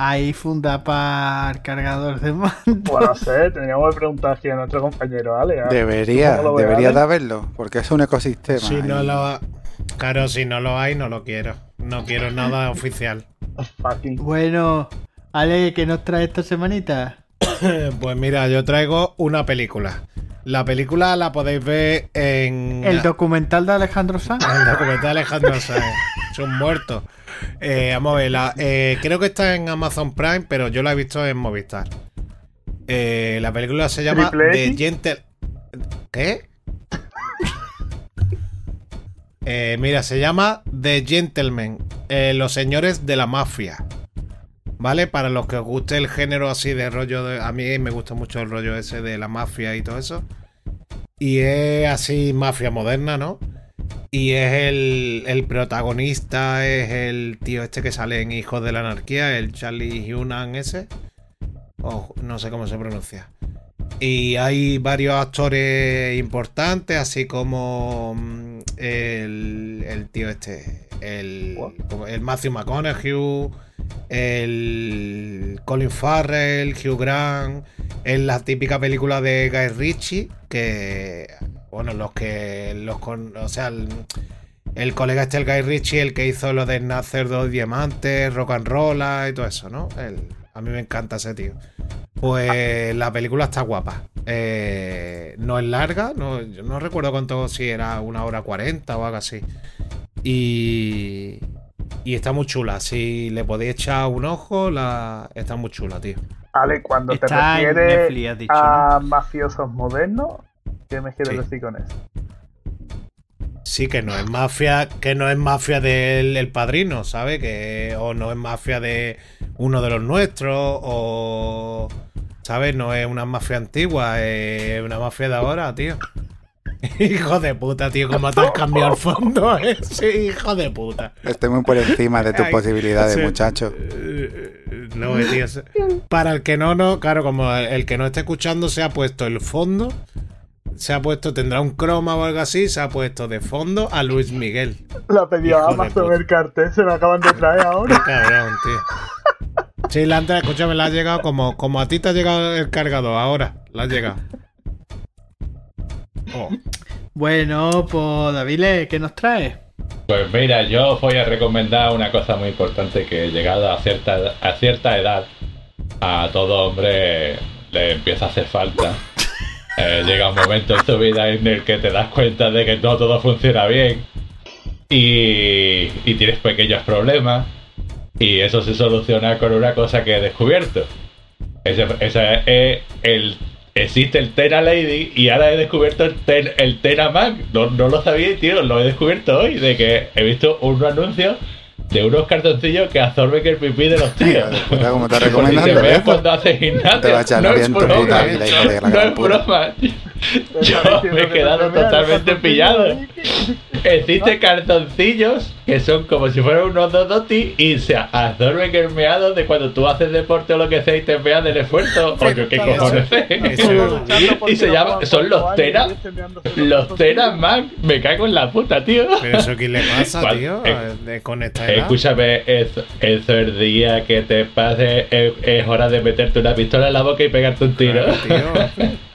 Speaker 3: Ahí funda para el cargador de mando.
Speaker 4: Bueno, no sé, tendríamos que preguntar aquí a nuestro compañero Ale.
Speaker 6: Debería,
Speaker 4: ¿Cómo lo ve,
Speaker 6: debería de haberlo, porque es un ecosistema.
Speaker 5: Si no lo Claro, si no lo hay, no lo quiero. No quiero nada oficial.
Speaker 3: Bueno, Ale, ¿qué nos trae esta semanita?
Speaker 5: Pues mira, yo traigo una película. La película la podéis ver en.
Speaker 3: El documental de Alejandro Sanz.
Speaker 5: El documental de Alejandro Sanz. Son muertos. Eh, vamos a ver, la- eh, creo que está en Amazon Prime, pero yo la he visto en Movistar. Eh, la película se llama
Speaker 4: ¿Triple
Speaker 5: The? Gentle. ¿Qué? Eh, mira, se llama The Gentlemen, eh, los señores de la mafia. ¿Vale? Para los que os guste el género así de rollo. de- a mí me gusta mucho el rollo ese de la mafia y todo eso. Y es así, mafia moderna, ¿no? Y es el, el protagonista, es el tío este que sale en Hijos de la Anarquía, el Charlie Hunan ese. O no sé cómo se pronuncia. Y hay varios actores importantes, así como mm, el, el tío este, el, el Matthew McConaughey, el Colin Farrell, Hugh Grant, en la típica película de Guy Ritchie, que, bueno, los que, los con, o sea, el, el colega este, el Guy Ritchie, el que hizo lo de Nacer dos diamantes, Rock and Roll y todo eso, ¿no? El- a mí me encanta ese tío. Pues la película está guapa. Eh, no es larga, no, yo no recuerdo cuánto, si era una hora cuarenta o algo así. Y, y está muy chula. Si le podéis echar un ojo, la, está muy chula, tío.
Speaker 4: Ale, cuando te
Speaker 3: Está en
Speaker 4: refieres
Speaker 3: Netflix, dicho,
Speaker 4: a mafiosos modernos, ¿qué me quieres
Speaker 5: Sí.
Speaker 4: decir con eso?
Speaker 5: Sí, que no es mafia, que no es mafia del el padrino, ¿sabes? Que o no es mafia de uno de los nuestros, o ¿sabes? No es una mafia antigua, es una mafia de ahora, tío. hijo de puta, tío, cómo te has cambiado el fondo, ¿eh? Sí, hijo de puta.
Speaker 6: Estoy muy por encima de tus
Speaker 5: Ay,
Speaker 6: posibilidades,
Speaker 5: sí.
Speaker 6: muchacho.
Speaker 5: Eh, No, eh, tío. Para el que no, no, claro, como el, el que no esté escuchando se ha puesto el fondo, se ha puesto, tendrá un croma o algo así, se ha puesto de fondo a Luis Miguel.
Speaker 4: La
Speaker 5: de
Speaker 4: Amazon el cartel, se lo acaban de traer ahora.
Speaker 5: Cabrón, tío. Sí, la antes, escúchame, la ha llegado como, como a ti te ha llegado el cargador ahora. La ha llegado. Oh,
Speaker 3: Bueno, pues David, ¿qué nos trae?
Speaker 2: Pues mira, yo os voy a recomendar una cosa muy importante que llegado a cierta, a cierta edad a todo hombre le empieza a hacer falta. Eh, llega un momento en tu vida en el que te das cuenta de que no todo funciona bien y, y tienes pequeños problemas y eso se soluciona con una cosa que he descubierto. Ese, es el, existe el Tera Lady y ahora he descubierto el, Ten- el Tera Mac. No, no lo sabía, tío, lo he descubierto hoy, de que he visto un anuncio de unos cartoncillos que absorben el pipí de los tíos.
Speaker 6: Puta, ¿cómo estás
Speaker 2: Por si
Speaker 6: recomendando
Speaker 2: te
Speaker 6: eso?
Speaker 2: cuando haces gimnasia.
Speaker 6: Te va a echar
Speaker 2: no es broma,
Speaker 6: la
Speaker 2: no es broma.
Speaker 4: Está
Speaker 2: Yo me he
Speaker 4: que
Speaker 2: quedado totalmente pillado. Existen cartoncillos que son como si fueran unos dodoti y se absorben el meado de cuando tú haces deporte o lo que sea y te meas del esfuerzo. O yo, ¿qué cojones es? Y se llama, son los
Speaker 4: cuatro
Speaker 2: Tera,
Speaker 4: años y meándose los
Speaker 2: los
Speaker 4: calzoncillos.
Speaker 2: Tera Mac, me cago en la puta, tío.
Speaker 5: pero eso ¿qué le pasa, tío?
Speaker 2: Eh,
Speaker 5: con esta edad.
Speaker 2: Escúchame, es, el día que te pase, es, hora de meterte una pistola en la boca y pegarte un tiro.
Speaker 5: Tío.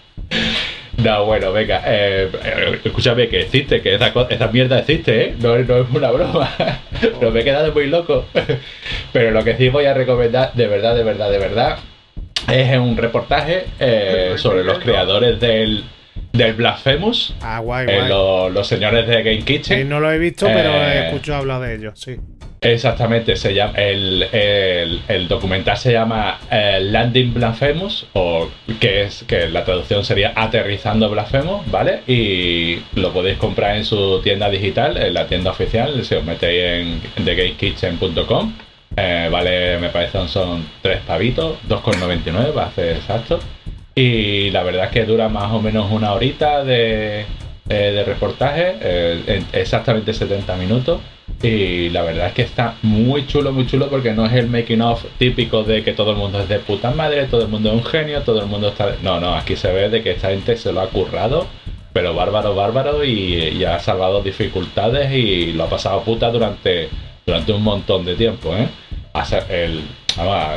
Speaker 2: No, bueno, venga, eh, escúchame que existe, que esa, mierda existe, ¿eh? No, no es una broma. Pero me he quedado muy loco. Pero lo que sí voy a recomendar, de verdad, de verdad, de verdad, es un reportaje eh, sobre los creadores del, del Blasphemous,
Speaker 5: Ah, guay,
Speaker 2: eh,
Speaker 5: guay.
Speaker 2: lo- los señores de Game
Speaker 5: Sí,
Speaker 2: Kitchen.
Speaker 5: no lo he visto, pero he
Speaker 2: Eh,
Speaker 5: escuchado hablar de ellos, sí.
Speaker 2: Exactamente, se llama, el, el- documental se llama eh, Landing Blasphemous, o que es que la traducción sería Aterrizando Blasphemous, ¿vale? Y lo podéis comprar en su tienda digital, en la tienda oficial, si os metéis en thegamekitchen.com. Eh, vale, me parece son tres pavitos, 2,99 va a ser exacto. Y la verdad es que dura más o menos una horita de, eh, de reportaje, en exactamente 70 minutos. Y la verdad es que está muy chulo, muy chulo porque no es el making of típico de que todo el mundo es de puta madre, todo el mundo es un genio, todo el mundo está... No, no, aquí se ve de que esta gente se lo ha currado, pero bárbaro, bárbaro y, ha salvado dificultades y lo ha pasado puta durante, durante un montón de tiempo, ¿eh?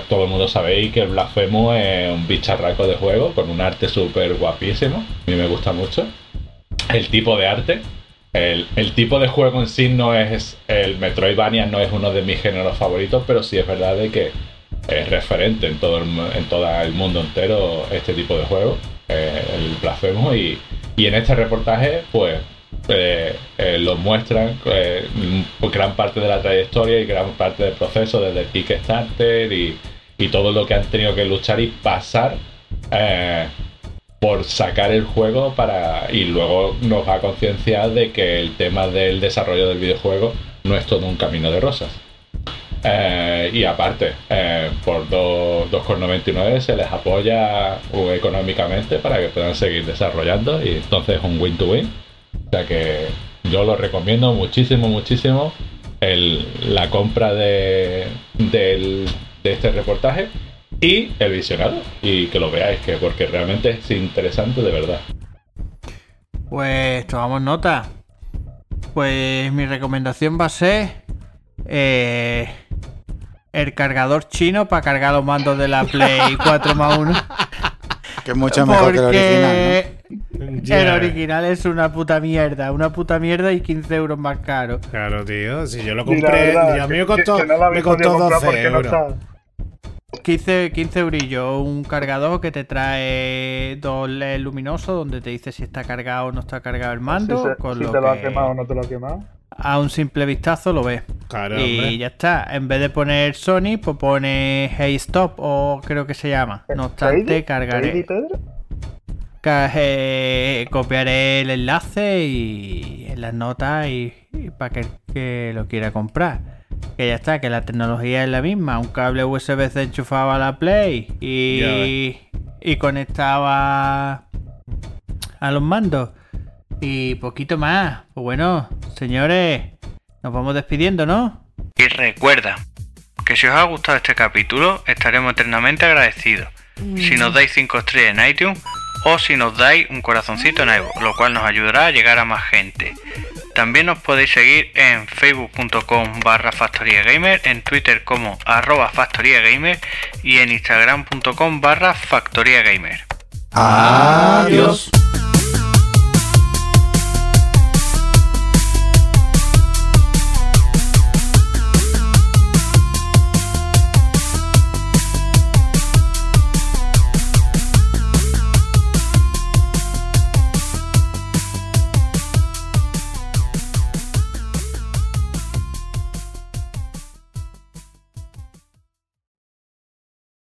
Speaker 2: Todo el mundo sabéis que el Blasphemous es un bicharraco de juego con un arte súper guapísimo. A mí me gusta mucho. El tipo de arte. El, tipo de juego en sí no es. El Metroidvania no es uno de mis géneros favoritos, pero sí es verdad de que es referente en todo el, en todo el mundo entero este tipo de juego, eh, el Blasphemous, y, y en este reportaje, pues, eh, eh, lo muestran eh, gran parte de la trayectoria y gran parte del proceso desde el Kickstarter y, y todo lo que han tenido que luchar y pasar eh, por sacar el juego para y luego nos va a concienciar de que el tema del desarrollo del videojuego no es todo un camino de rosas. Eh, y aparte, eh, por do- 2,99 se les apoya uh, económicamente para que puedan seguir desarrollando y entonces es un win-to-win. O sea que yo lo recomiendo muchísimo, muchísimo el- la compra de, del- de este reportaje y el visionado y que lo veáis que porque realmente es interesante de verdad.
Speaker 3: Pues tomamos nota. Pues mi recomendación va a ser eh, el cargador chino para cargar los mandos de la Play 4 más 1.
Speaker 6: Que es mucho mejor que el original,
Speaker 3: Porque
Speaker 5: Ya.
Speaker 3: el original es una puta mierda. Una puta mierda y 15 euros más caro.
Speaker 5: Claro, tío. Si yo lo compré,
Speaker 4: verdad,
Speaker 5: y a mí
Speaker 4: que-
Speaker 5: me costó,
Speaker 4: que- que no la
Speaker 5: me costó
Speaker 4: comprar
Speaker 5: 12
Speaker 4: porque no
Speaker 5: euros.
Speaker 3: 15, 15 eurillos, un cargador que te trae dos LED luminosos donde te dice si está cargado o no está cargado el mando.
Speaker 4: si se-
Speaker 3: con
Speaker 4: si
Speaker 3: lo
Speaker 4: te lo ha
Speaker 3: que
Speaker 4: quemado o no te lo ha quemado.
Speaker 3: a un simple vistazo lo ves.
Speaker 5: Claro,
Speaker 3: y ya está. En vez de poner Sony, pues pone Hey Stop o creo que se llama. No obstante,
Speaker 4: ¿Heidi? ¿Heidi,
Speaker 3: cargaré.
Speaker 4: Pedro?
Speaker 3: eh, copiaré el enlace y en las notas y, para que el que lo quiera comprar. Que ya está, que la tecnología es la misma. Un cable USB-C enchufado a la Play y, y conectaba a los mandos. Y poquito más. Pues bueno, señores, nos vamos despidiendo, ¿no?
Speaker 7: Y recuerda que si os ha gustado este capítulo estaremos eternamente agradecidos si nos dais 5 estrellas en iTunes o si nos dais un corazoncito en iVoox, lo cual nos ayudará a llegar a más gente. También nos podéis seguir en facebook.com barra gamer, en twitter como arroba gamer y en instagram.com barra gamer.
Speaker 6: Adiós.